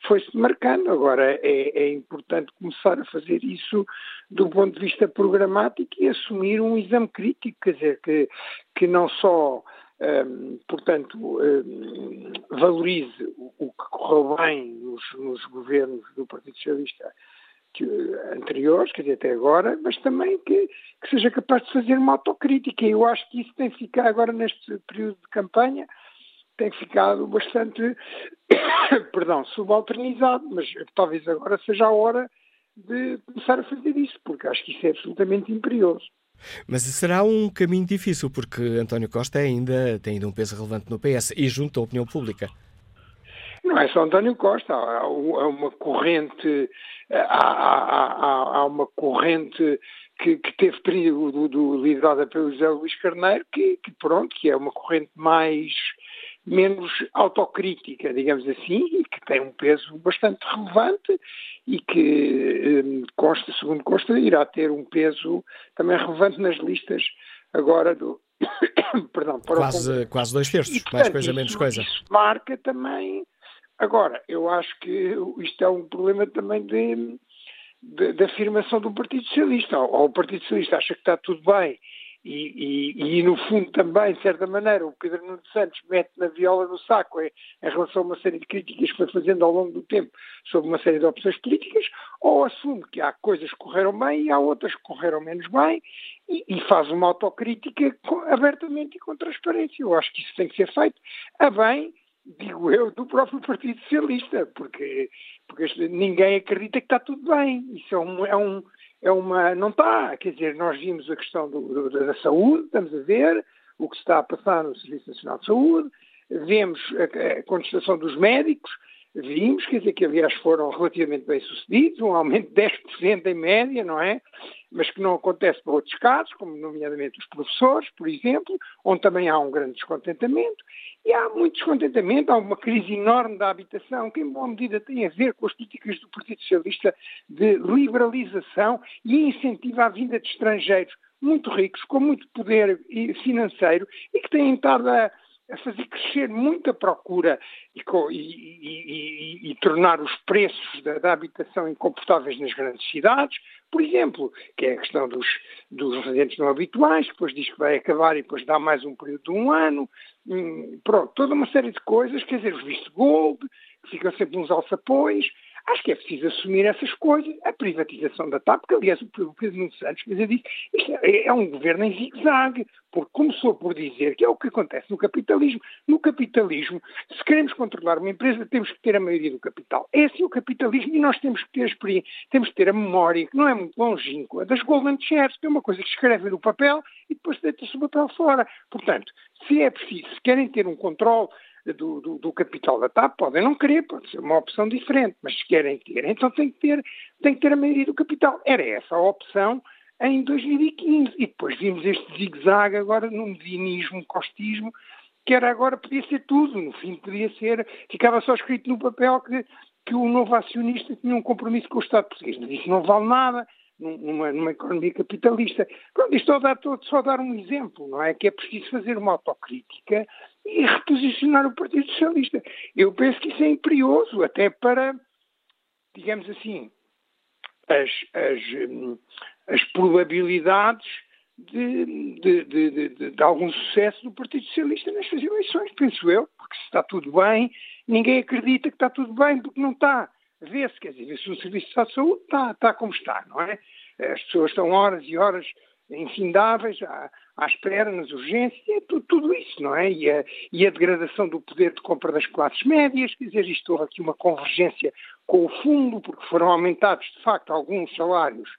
foi-se marcando. Agora, é, é, importante começar a fazer isso do ponto de vista programático e assumir um exame crítico, quer dizer, que, que não só. Um, portanto, um, valorize o, o, que correu bem nos, nos governos do Partido Socialista que, anteriores, quer dizer, até agora, mas também que, que, seja capaz de fazer uma autocrítica. E eu acho que isso tem ficado agora neste período de campanha, tem ficado bastante, perdão, subalternizado, mas talvez agora seja a hora de começar a fazer isso, porque acho que isso é absolutamente imperioso. Mas será um caminho difícil, porque António Costa ainda tem ainda um peso relevante no PS e junto à opinião pública. Não é só António Costa, há uma corrente, há, há, há uma corrente que, que teve do, do, liderada pelo José Luís Carneiro, que, que, pronto, que é uma corrente mais menos autocrítica, digamos assim, e que tem um peso bastante relevante e que hum, consta, segundo consta, irá ter um peso também relevante nas listas agora do perdão, quase, quase dois terços, e, portanto, mais coisa, menos coisa. Isso marca também Agora, eu acho que isto é um problema também de, de, de afirmação do Partido Socialista. Ou o Partido Socialista acha que está tudo bem e, e, e, no fundo também, de certa maneira, o Pedro Nuno Santos mete na viola no saco em, em, relação a uma série de críticas que foi fazendo ao longo do tempo sobre uma série de opções políticas, ou assume que há coisas que correram bem e há outras que correram menos bem e, e faz uma autocrítica abertamente e com transparência. Eu acho que isso tem que ser feito a bem digo eu, do próprio Partido Socialista, porque, porque ninguém acredita que está tudo bem. Isso é, um, é, um, é uma. Não está. Quer dizer, nós vimos a questão do, do, da saúde, estamos a ver o que se está a passar no Serviço Nacional de Saúde, vemos a, a contestação dos médicos, vimos, quer dizer, que aliás foram relativamente bem sucedidos, um aumento de 10% em média, não é? Mas que não acontece para outros casos, como nomeadamente os professores, por exemplo, onde também há um grande descontentamento. E há muito descontentamento, há uma crise enorme da habitação, que em boa medida tem a ver com as políticas do Partido Socialista de liberalização e incentivo à vinda de estrangeiros muito ricos, com muito poder financeiro e que têm estado a a fazer crescer muita procura e, e, e, e tornar os preços da, da, habitação incomportáveis nas grandes cidades, por exemplo, que é a questão dos, dos residentes não habituais, depois diz que vai acabar e depois dá mais um período de um ano, hum, pronto, toda uma série de coisas, quer dizer, os visto gold, ficam sempre uns alçapões, Acho que é preciso assumir essas coisas. A privatização da TAP, que aliás o Pedro Nuno Santos dizer, disse, isto é, é um governo em zigue-zague, porque começou por dizer que é o que acontece no capitalismo. No capitalismo, se queremos controlar uma empresa, temos que ter a maioria do capital. É assim o capitalismo e nós temos que ter a experiência, temos que ter a memória, que não é muito longínqua, das Golden Shares, que é uma coisa que escreve no papel e depois deita-se o papel fora. Portanto, se é preciso, se querem ter um controle do, do, do, capital da TAP, podem não querer, pode ser uma opção diferente, mas se querem ter, então tem que ter, tem que ter a maioria do capital. Era essa a opção em 2015. E depois vimos este zigue-zague agora no medianismo, costismo, que era agora, podia ser tudo, no fim podia ser, ficava só escrito no papel que, que o novo acionista tinha um compromisso com o Estado português, mas isso não vale nada numa, numa economia capitalista. Pronto, isto estou só a dar um exemplo, não é? Que é preciso fazer uma autocrítica e reposicionar o Partido Socialista. Eu penso que isso é imperioso, até para, digamos assim, as, as, as probabilidades de, de, de, de, algum sucesso do Partido Socialista nestas eleições, penso eu, porque se está tudo bem, ninguém acredita que está tudo bem, porque não está. Vê-se, quer dizer, vê-se no Serviço de Saúde, está, está como está, não é? As pessoas estão horas e horas infindáveis à, à espera, nas urgências, é tudo, tudo, isso, não é? E a, e a, degradação do poder de compra das classes médias, quer dizer, isto houve aqui uma convergência com o fundo, porque foram aumentados, de facto, alguns salários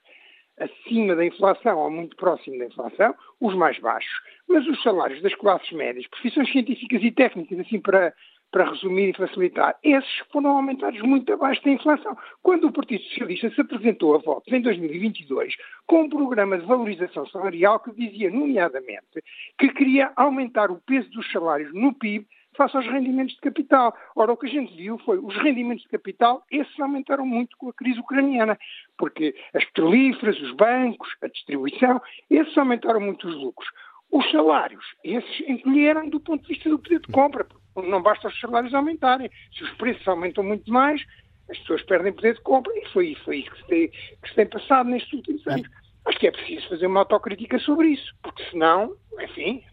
acima da inflação ou muito próximo da inflação, os mais baixos. Mas os salários das classes médias, profissões científicas e técnicas, assim para para resumir e facilitar, esses foram aumentados muito abaixo da inflação. Quando o Partido Socialista se apresentou a votos em 2022 com um programa de valorização salarial que dizia, nomeadamente, que queria aumentar o peso dos salários no PIB face aos rendimentos de capital. Ora, o que a gente viu foi os rendimentos de capital, esses aumentaram muito com a crise ucraniana, porque as petrolíferas, os bancos, a distribuição, esses aumentaram muito os lucros. Os salários, esses encolheram do ponto de vista do poder de compra, não basta os salários aumentarem. Se os preços aumentam muito mais, as pessoas perdem poder de compra e foi, foi isso que se, tem, que se tem passado nestes últimos anos. Acho que é preciso fazer uma autocrítica sobre isso, porque senão, enfim,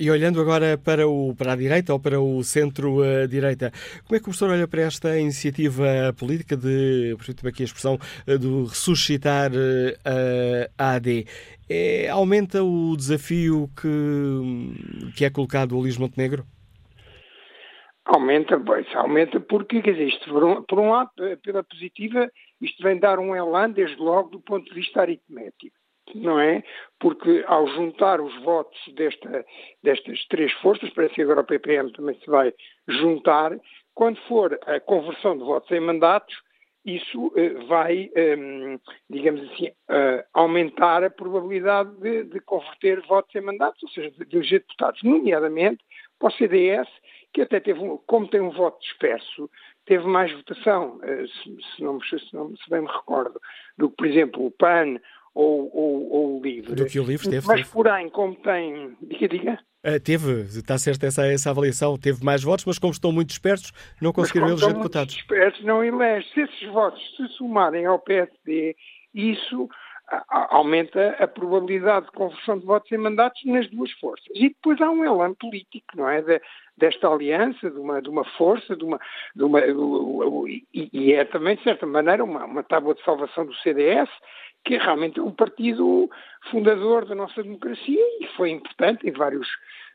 e olhando agora para, o, para a direita ou para o centro-direita, como é que o professor olha para esta iniciativa política de, permite aqui a expressão, de ressuscitar eh, a AD? É, aumenta o desafio que, que é colocado o Luís Montenegro? Aumenta, pois, aumenta porque, quer dizer, isto, por um, por um lado, pela positiva, isto vem dar um elan, desde logo, do ponto de vista aritmético, não é? Porque ao juntar os votos desta, destas três forças, parece que agora o PPM também se vai juntar, quando for a conversão de votos em mandatos, isso uh, vai, ehm, digamos assim, uh, aumentar a probabilidade de, de, converter votos em mandatos, ou seja, de eleger deputados, nomeadamente para o CDS, que até teve, como tem um voto disperso, teve mais votação, uh, se, se, não, se, não, se bem me recordo, do que, por exemplo, o PAN ou, ou, ou o LIVRE. Do que o LIVRE teve. Mas, teve. porém, como tem... Diga, diga. Uh, teve, está certa essa, essa avaliação, teve mais votos, mas como estão muito dispersos, não conseguiram eleger deputados. dispersos, não elege. Se esses votos se somarem ao PSD, isso aumenta a probabilidade de conversão de votos em mandatos nas duas forças. E depois há um elan político, não é? De, desta aliança, de uma, de uma força, de uma, de uma e, e, é também, de certa maneira, uma, uma tábua de salvação do CDS, que é realmente um partido fundador da nossa democracia e foi importante em vários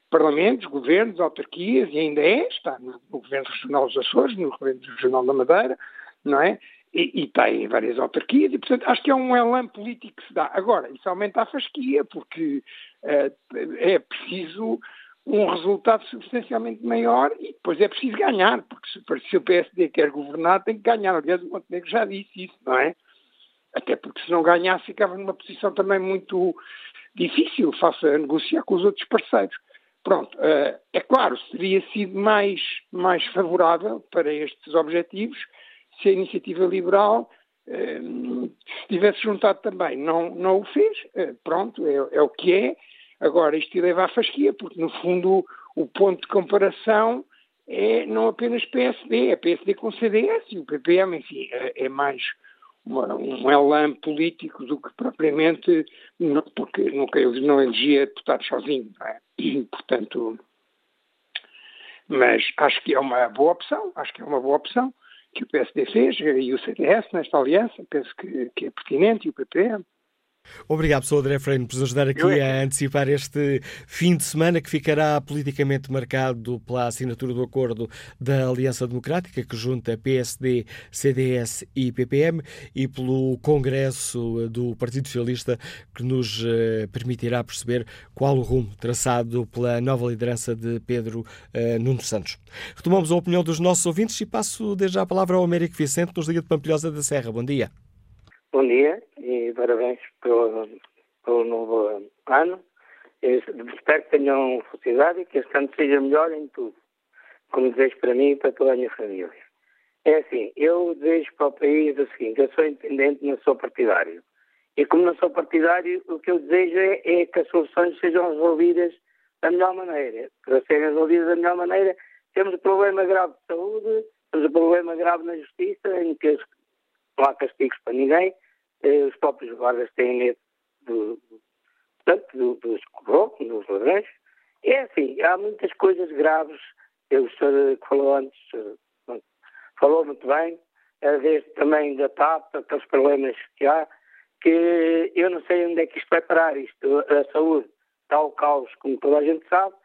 parlamentos, governos, autarquias, e ainda é, está no, no Governo Regional dos Açores, no Governo Regional da Madeira, não é? E, e está em várias autarquias, e portanto acho que é um elan político que se dá. Agora, isso aumenta a fasquia, porque uh, é preciso um resultado substancialmente maior e depois é preciso ganhar, porque se, se o PSD quer governar tem que ganhar. Aliás, o Montenegro já disse isso, não é? Até porque se não ganhasse ficava numa posição também muito difícil face a negociar com os outros parceiros. Pronto, uh, é claro, seria sido mais, mais favorável para estes objetivos se a iniciativa liberal se tivesse juntado também. Não, não o fez, uh, pronto, é, é, o que é. Agora, isto leva à fasquia, porque no fundo o, ponto de comparação é não apenas PSD, é PSD com CDS e o PPM, enfim, é, é mais uma, um elan político do que propriamente, não, porque nunca ele não elegia deputados sozinho, não é? E, portanto, mas acho que é uma boa opção, acho que é uma boa opção que o PSD fez e o CDS nesta aliança, penso que, que é pertinente e o PPM. Obrigado, Sr. André Freire, por nos ajudar aqui é. a antecipar este fim de semana que ficará politicamente marcado pela assinatura do acordo da Aliança Democrática, que junta PSD, CDS e PPM, e pelo Congresso do Partido Socialista, que nos eh, permitirá perceber qual o rumo traçado pela nova liderança de Pedro uh, Nuno Santos. Retomamos a opinião dos nossos ouvintes e passo desde já a palavra ao Américo Vicente, nos Liga de Pampilhosa da Serra. Bom dia. Bom dia e parabéns pelo, pelo novo ano. Eu espero que tenham felicidade e que este ano seja melhor em tudo, como desejo para mim e para toda a minha família. É assim, eu desejo para o país o seguinte, eu sou independente, não sou partidário. E como não sou partidário, o que eu desejo é, é que as soluções sejam resolvidas da melhor maneira. Para serem resolvidas da melhor maneira, temos um problema grave de saúde, temos um problema grave na justiça, em que não há castigos para ninguém, eh, os próprios guardas têm medo do, portanto, do, dos roubos, dos ladrões. É assim, há muitas coisas graves. O senhor que falou antes eh, falou muito bem, desde também da TAP, aqueles problemas que há, que eu não sei onde é que isto vai parar. Isto, a saúde está ao caos, como toda a gente sabe,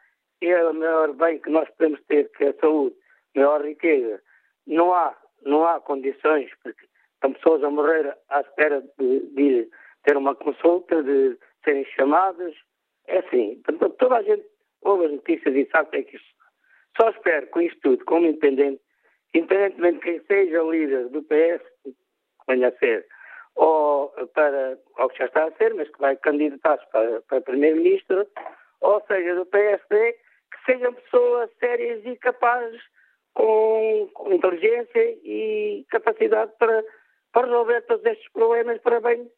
é o maior bem que nós podemos ter, que é a saúde, a maior riqueza. Não há, não há condições, porque Estão pessoas a morrer à espera de, de ter uma consulta, de serem chamadas. É assim, toda a gente ouve as notícias e sabe o que é que isso. Só espero com isto tudo, como independente, independentemente de quem seja o líder do PS, que venha a ser, ou para, ou que já está a ser, mas que vai candidatar-se para, para Primeiro-Ministro, ou seja, do PSD, que sejam pessoas sérias e capazes, com, com inteligência e capacidade para para resolver todos estes problemas para bem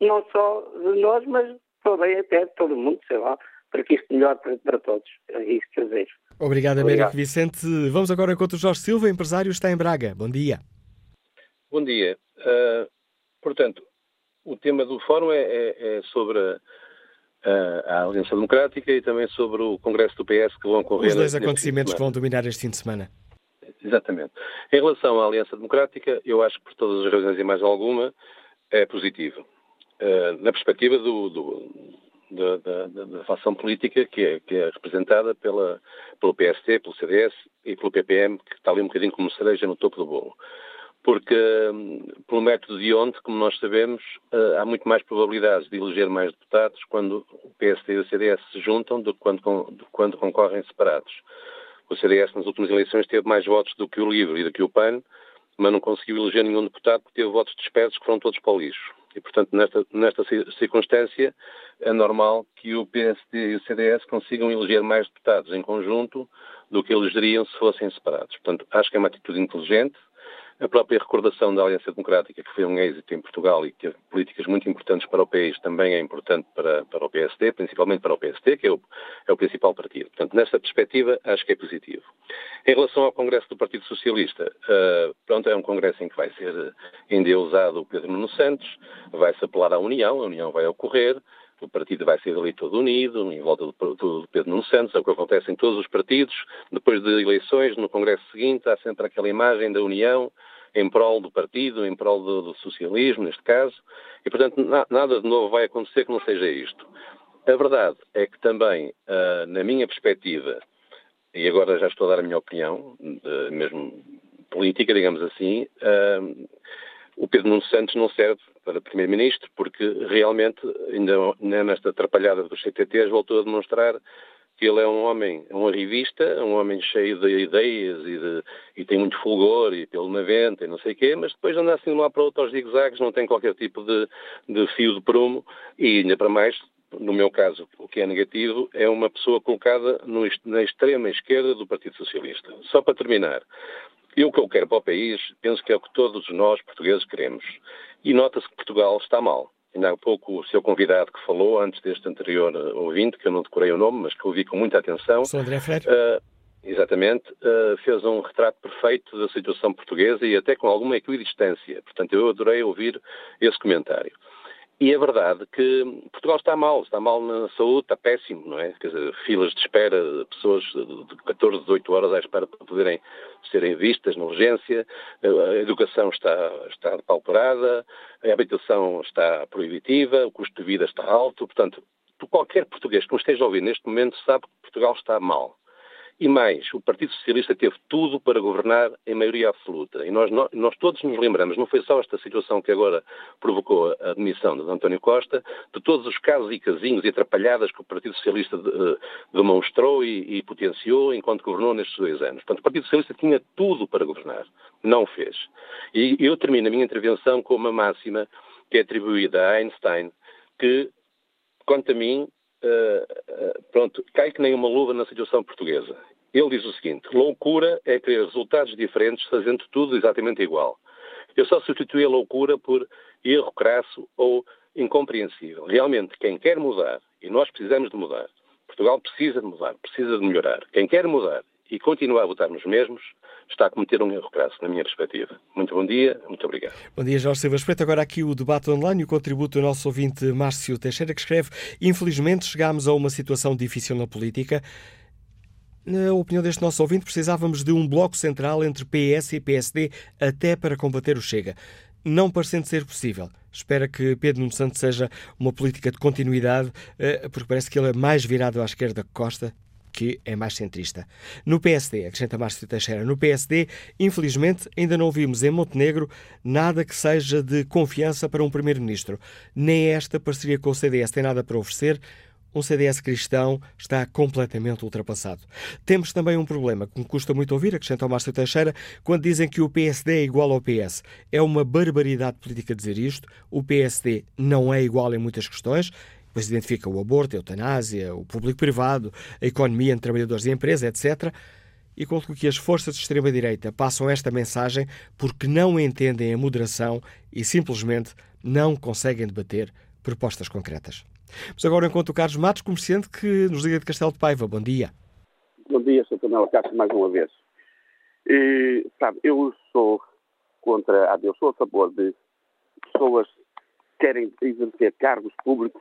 não só de nós, mas para bem até de todo mundo, sei lá, para que isto melhore para, para todos. É isso que eu desejo. Obrigado, Américo Vicente. Vamos agora encontro o Jorge Silva, empresário, está em Braga. Bom dia. Bom dia. Uh, portanto, o tema do fórum é, é, é sobre a, a, a, Aliança Democrática e também sobre o Congresso do PS que vão ocorrer. Os dois acontecimentos que vão dominar este fim de semana. Exatamente. Em relação à Aliança Democrática, eu acho que por todas as razões e mais alguma é positivo. Uh, na perspectiva do, do, da, da, da, facção política que é, que é representada pela, pelo PST, pelo CDS e pelo PPM, que está ali um bocadinho como cereja no topo do bolo. Porque, um, pelo método de ontem, como nós sabemos, uh, há muito mais probabilidades de eleger mais deputados quando o PST e o CDS se juntam do que quando, do que quando concorrem separados. O CDS nas últimas eleições teve mais votos do que o LIVRE e do que o PAN, mas não conseguiu eleger nenhum deputado porque teve votos dispersos que foram todos para o lixo. E, portanto, nesta, nesta circunstância, é normal que o PSD e o CDS consigam eleger mais deputados em conjunto do que elegeriam se fossem separados. Portanto, acho que é uma atitude inteligente, a própria recordação da Aliança Democrática, que foi um êxito em Portugal e que teve políticas muito importantes para o país, também é importante para, para o PSD, principalmente para o PSD, que é o, é o principal partido. Portanto, nessa perspectiva, acho que é positivo. Em relação ao Congresso do Partido Socialista, uh, pronto, é um congresso em que vai ser endeusado o Pedro Nuno Santos, vai-se apelar à União, a União vai ocorrer, o partido vai ser ali todo unido, em volta do, do Pedro Nuno Santos, é o que acontece em todos os partidos. Depois de eleições, no Congresso seguinte, há sempre aquela imagem da união em prol do partido, em prol do, do socialismo, neste caso, e, portanto, na, nada de novo vai acontecer que não seja isto. A verdade é que também, uh, na minha perspectiva, e agora já estou a dar a minha opinião, mesmo política, digamos assim, uh, o Pedro Nuno Santos não serve para Primeiro-Ministro, porque realmente, ainda, nesta atrapalhada dos CTTs, voltou a demonstrar que ele é um homem, um arrivista, um homem cheio de ideias e, de, e tem muito fulgor e pelo na venta e não sei o quê, mas depois anda assim de lado para outro aos zigue-zagues, não tem qualquer tipo de, de fio de prumo e ainda para mais, no meu caso, o que é negativo, é uma pessoa colocada no, na extrema esquerda do Partido Socialista. Só para terminar, eu o que eu quero para o país, penso que é o que todos nós, portugueses, queremos. E nota-se que Portugal está mal. Ainda há pouco o seu convidado que falou, antes deste anterior uh, ouvinte, que eu não decorei o nome, mas que ouvi com muita atenção. Sou André Freire. Uh, exatamente, uh, fez um retrato perfeito da situação portuguesa e até com alguma equidistância. Portanto, eu adorei ouvir esse comentário. E é verdade que Portugal está mal, está mal na saúde, está péssimo, não é? Quer dizer, filas de espera, pessoas de 14, 18 horas à espera para poderem serem vistas na urgência, a educação está, está pauperada, a habitação está proibitiva, o custo de vida está alto, portanto, qualquer português que nos esteja a ouvir neste momento sabe que Portugal está mal. E mais, o Partido Socialista teve tudo para governar em maioria absoluta. E nós, nós, todos nos lembramos, não foi só esta situação que agora provocou a admissão de António Costa, de todos os casos e casinhos e atrapalhadas que o Partido Socialista de, uh, demonstrou e, e, potenciou enquanto governou nestes dois anos. Portanto, o Partido Socialista tinha tudo para governar. Não fez. E eu termino a minha intervenção com uma máxima que é atribuída a Einstein, que, quanto a mim, uh, pronto, cai que nem uma luva na situação portuguesa. Ele diz o seguinte: loucura é querer resultados diferentes fazendo tudo exatamente igual. Eu só substituí a loucura por erro crasso ou incompreensível. Realmente, quem quer mudar, e nós precisamos de mudar, Portugal precisa de mudar, precisa de melhorar. Quem quer mudar e continuar a votar nos mesmos, está a cometer um erro crasso, na minha perspectiva. Muito bom dia, muito obrigado. Bom dia, Jorge Silva. Respeito agora aqui o debate online e o contributo do nosso ouvinte Márcio Teixeira, que escreve: Infelizmente chegámos a uma situação difícil na política. Na opinião deste nosso ouvinte, precisávamos de um bloco central entre PS e PSD até para combater o Chega. Não parecendo ser possível. Espera que Pedro Nuno Santos seja uma política de continuidade, eh, porque parece que ele é mais virado à esquerda que Costa que é mais centrista. No PSD, acrescenta Márcio Teixeira, no PSD, infelizmente, ainda não ouvimos em Montenegro nada que seja de confiança para um primeiro-ministro. Nem esta parceria com o CDS tem nada para oferecer. Um CDS cristão está completamente ultrapassado. Temos também um problema que me custa muito ouvir, acrescenta o Márcio Teixeira, quando dizem que o PSD é igual ao PS. É uma barbaridade política dizer isto. O PSD não é igual em muitas questões depois identifica o aborto, a eutanásia, o público-privado, a economia entre trabalhadores e empresa, etc. E conto que as forças de extrema-direita passam esta mensagem porque não entendem a moderação e simplesmente não conseguem debater propostas concretas. Mas agora encontro o Carlos Matos, comerciante, que nos liga de Castelo de Paiva. Bom dia. Bom dia, Sr. Tonela Castro, mais uma vez. E, sabe, eu sou contra, eu sou a favor de pessoas que querem exercer cargos públicos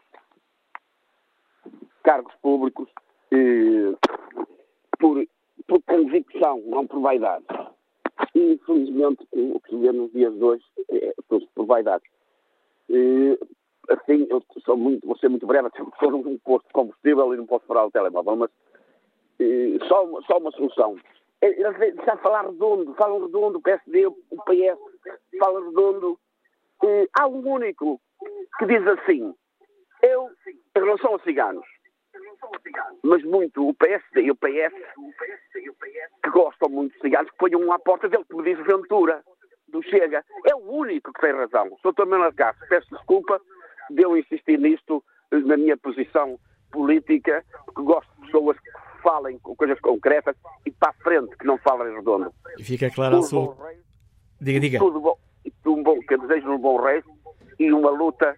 cargos públicos eh, por, por convicção, não por vaidade. E, infelizmente, o que se vê nos dias de hoje é por vaidade. Eh, assim, eu sou muito, vou ser muito breve, até porque estou num posto de combustível e não posso parar o telemóvel, mas eh, só, uma, só uma solução. Eles já falar redondo, falam redondo, o PSD, o PS, falam redondo. Há um único que diz assim, eu, em relação aos ciganos, mas muito o PSD e o PS, que gostam muito de ciganos, que ponham à porta dele, como diz Ventura, do Chega. É o único que tem razão. Sou também Castro, peço desculpa de eu insistir nisto na minha posição política, porque gosto de pessoas que falem com coisas concretas e para a frente, que não falem redondo. E fica claro a sua... Diga, diga. Tudo bom, um bom, que desejo um bom rei e uma luta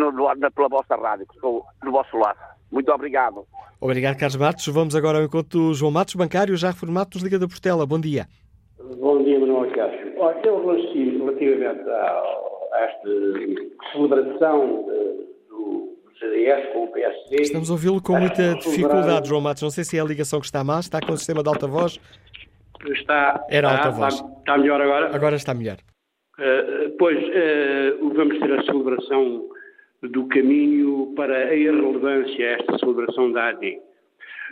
no, no, pela vossa rádio, que estou do vosso lado. Muito obrigado. Obrigado, Carlos Matos. Vamos agora ao encontro do João Matos, bancário, já reformado dos Liga da Portela. Bom dia. Bom dia, Manuel Cássio. Olha, eu relativamente a, a esta celebração do CDS com o PSD... Estamos a ouvi-lo com muita dificuldade, João Matos. Não sei se é a ligação que está má, está com o sistema de alta voz. Está, Era está, alta voz. Está, está melhor agora? Agora está melhor. Uh, pois, uh, vamos ter a celebração do caminho para a irrelevância a esta celebração da AD.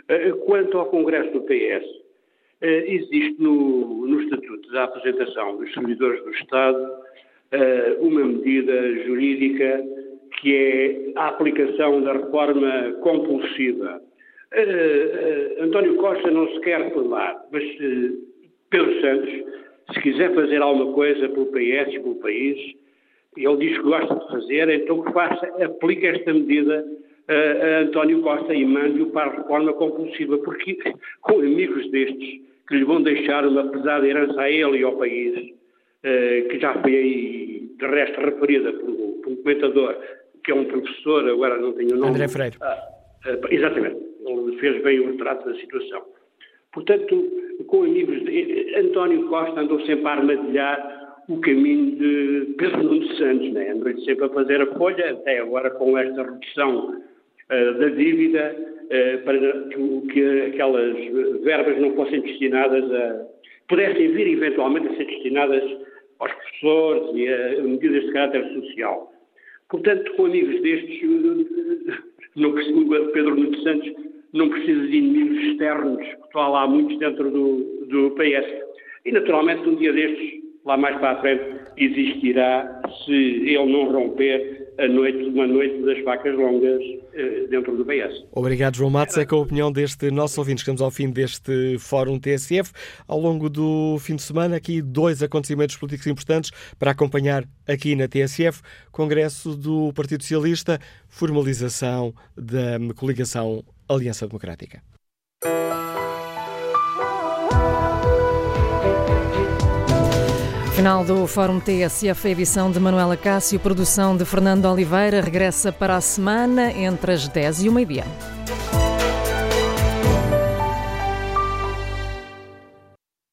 Uh, quanto ao Congresso do PS, existe no, no Estatuto da Apresentação dos Servidores do Estado uma medida jurídica que é a aplicação da reforma compulsiva. António Costa não se quer formar, mas Pedro Santos, se quiser fazer alguma coisa pelo PS e pelo país, ele diz que gosta de fazer, então que faça, aplique esta medida a António Costa e mande-o para a reforma compulsiva, porque com amigos destes que lhe vão deixar uma pesada herança a ele e ao país, que já foi aí, de resto, referida por, por um comentador, que é um professor, agora não tenho o nome. André Freire. Ah, exatamente, ele fez bem o retrato da situação. Portanto, com amigos, de, António Costa andou sempre a armadilhar o caminho de Pedro Nuno Santos, né? andou sempre a fazer a folha, até agora com esta redução uh, da dívida, uh, para que, que, aquelas verbas não fossem destinadas a. pudessem vir eventualmente a ser destinadas aos professores e a medidas de caráter social. Portanto, com amigos destes, não, Pedro Nuno Santos não precisa de inimigos externos, que estão lá muitos dentro do, do PS. E, naturalmente, um dia destes, lá mais para a frente, existirá, se ele não romper a noite, uma noite das facas longas eh, dentro do PS. Obrigado, João Matos. É com a opinião deste nosso ouvinte. Estamos ao fim deste Fórum TSF. Ao longo do fim de semana, aqui dois acontecimentos políticos importantes para acompanhar aqui na TSF. Congresso do Partido Socialista, formalização da coligação Aliança Democrática. Final do Fórum TSF, edição de Manuela Cássio, produção de Fernando Oliveira, regressa para a semana entre as 10 e o meio-dia.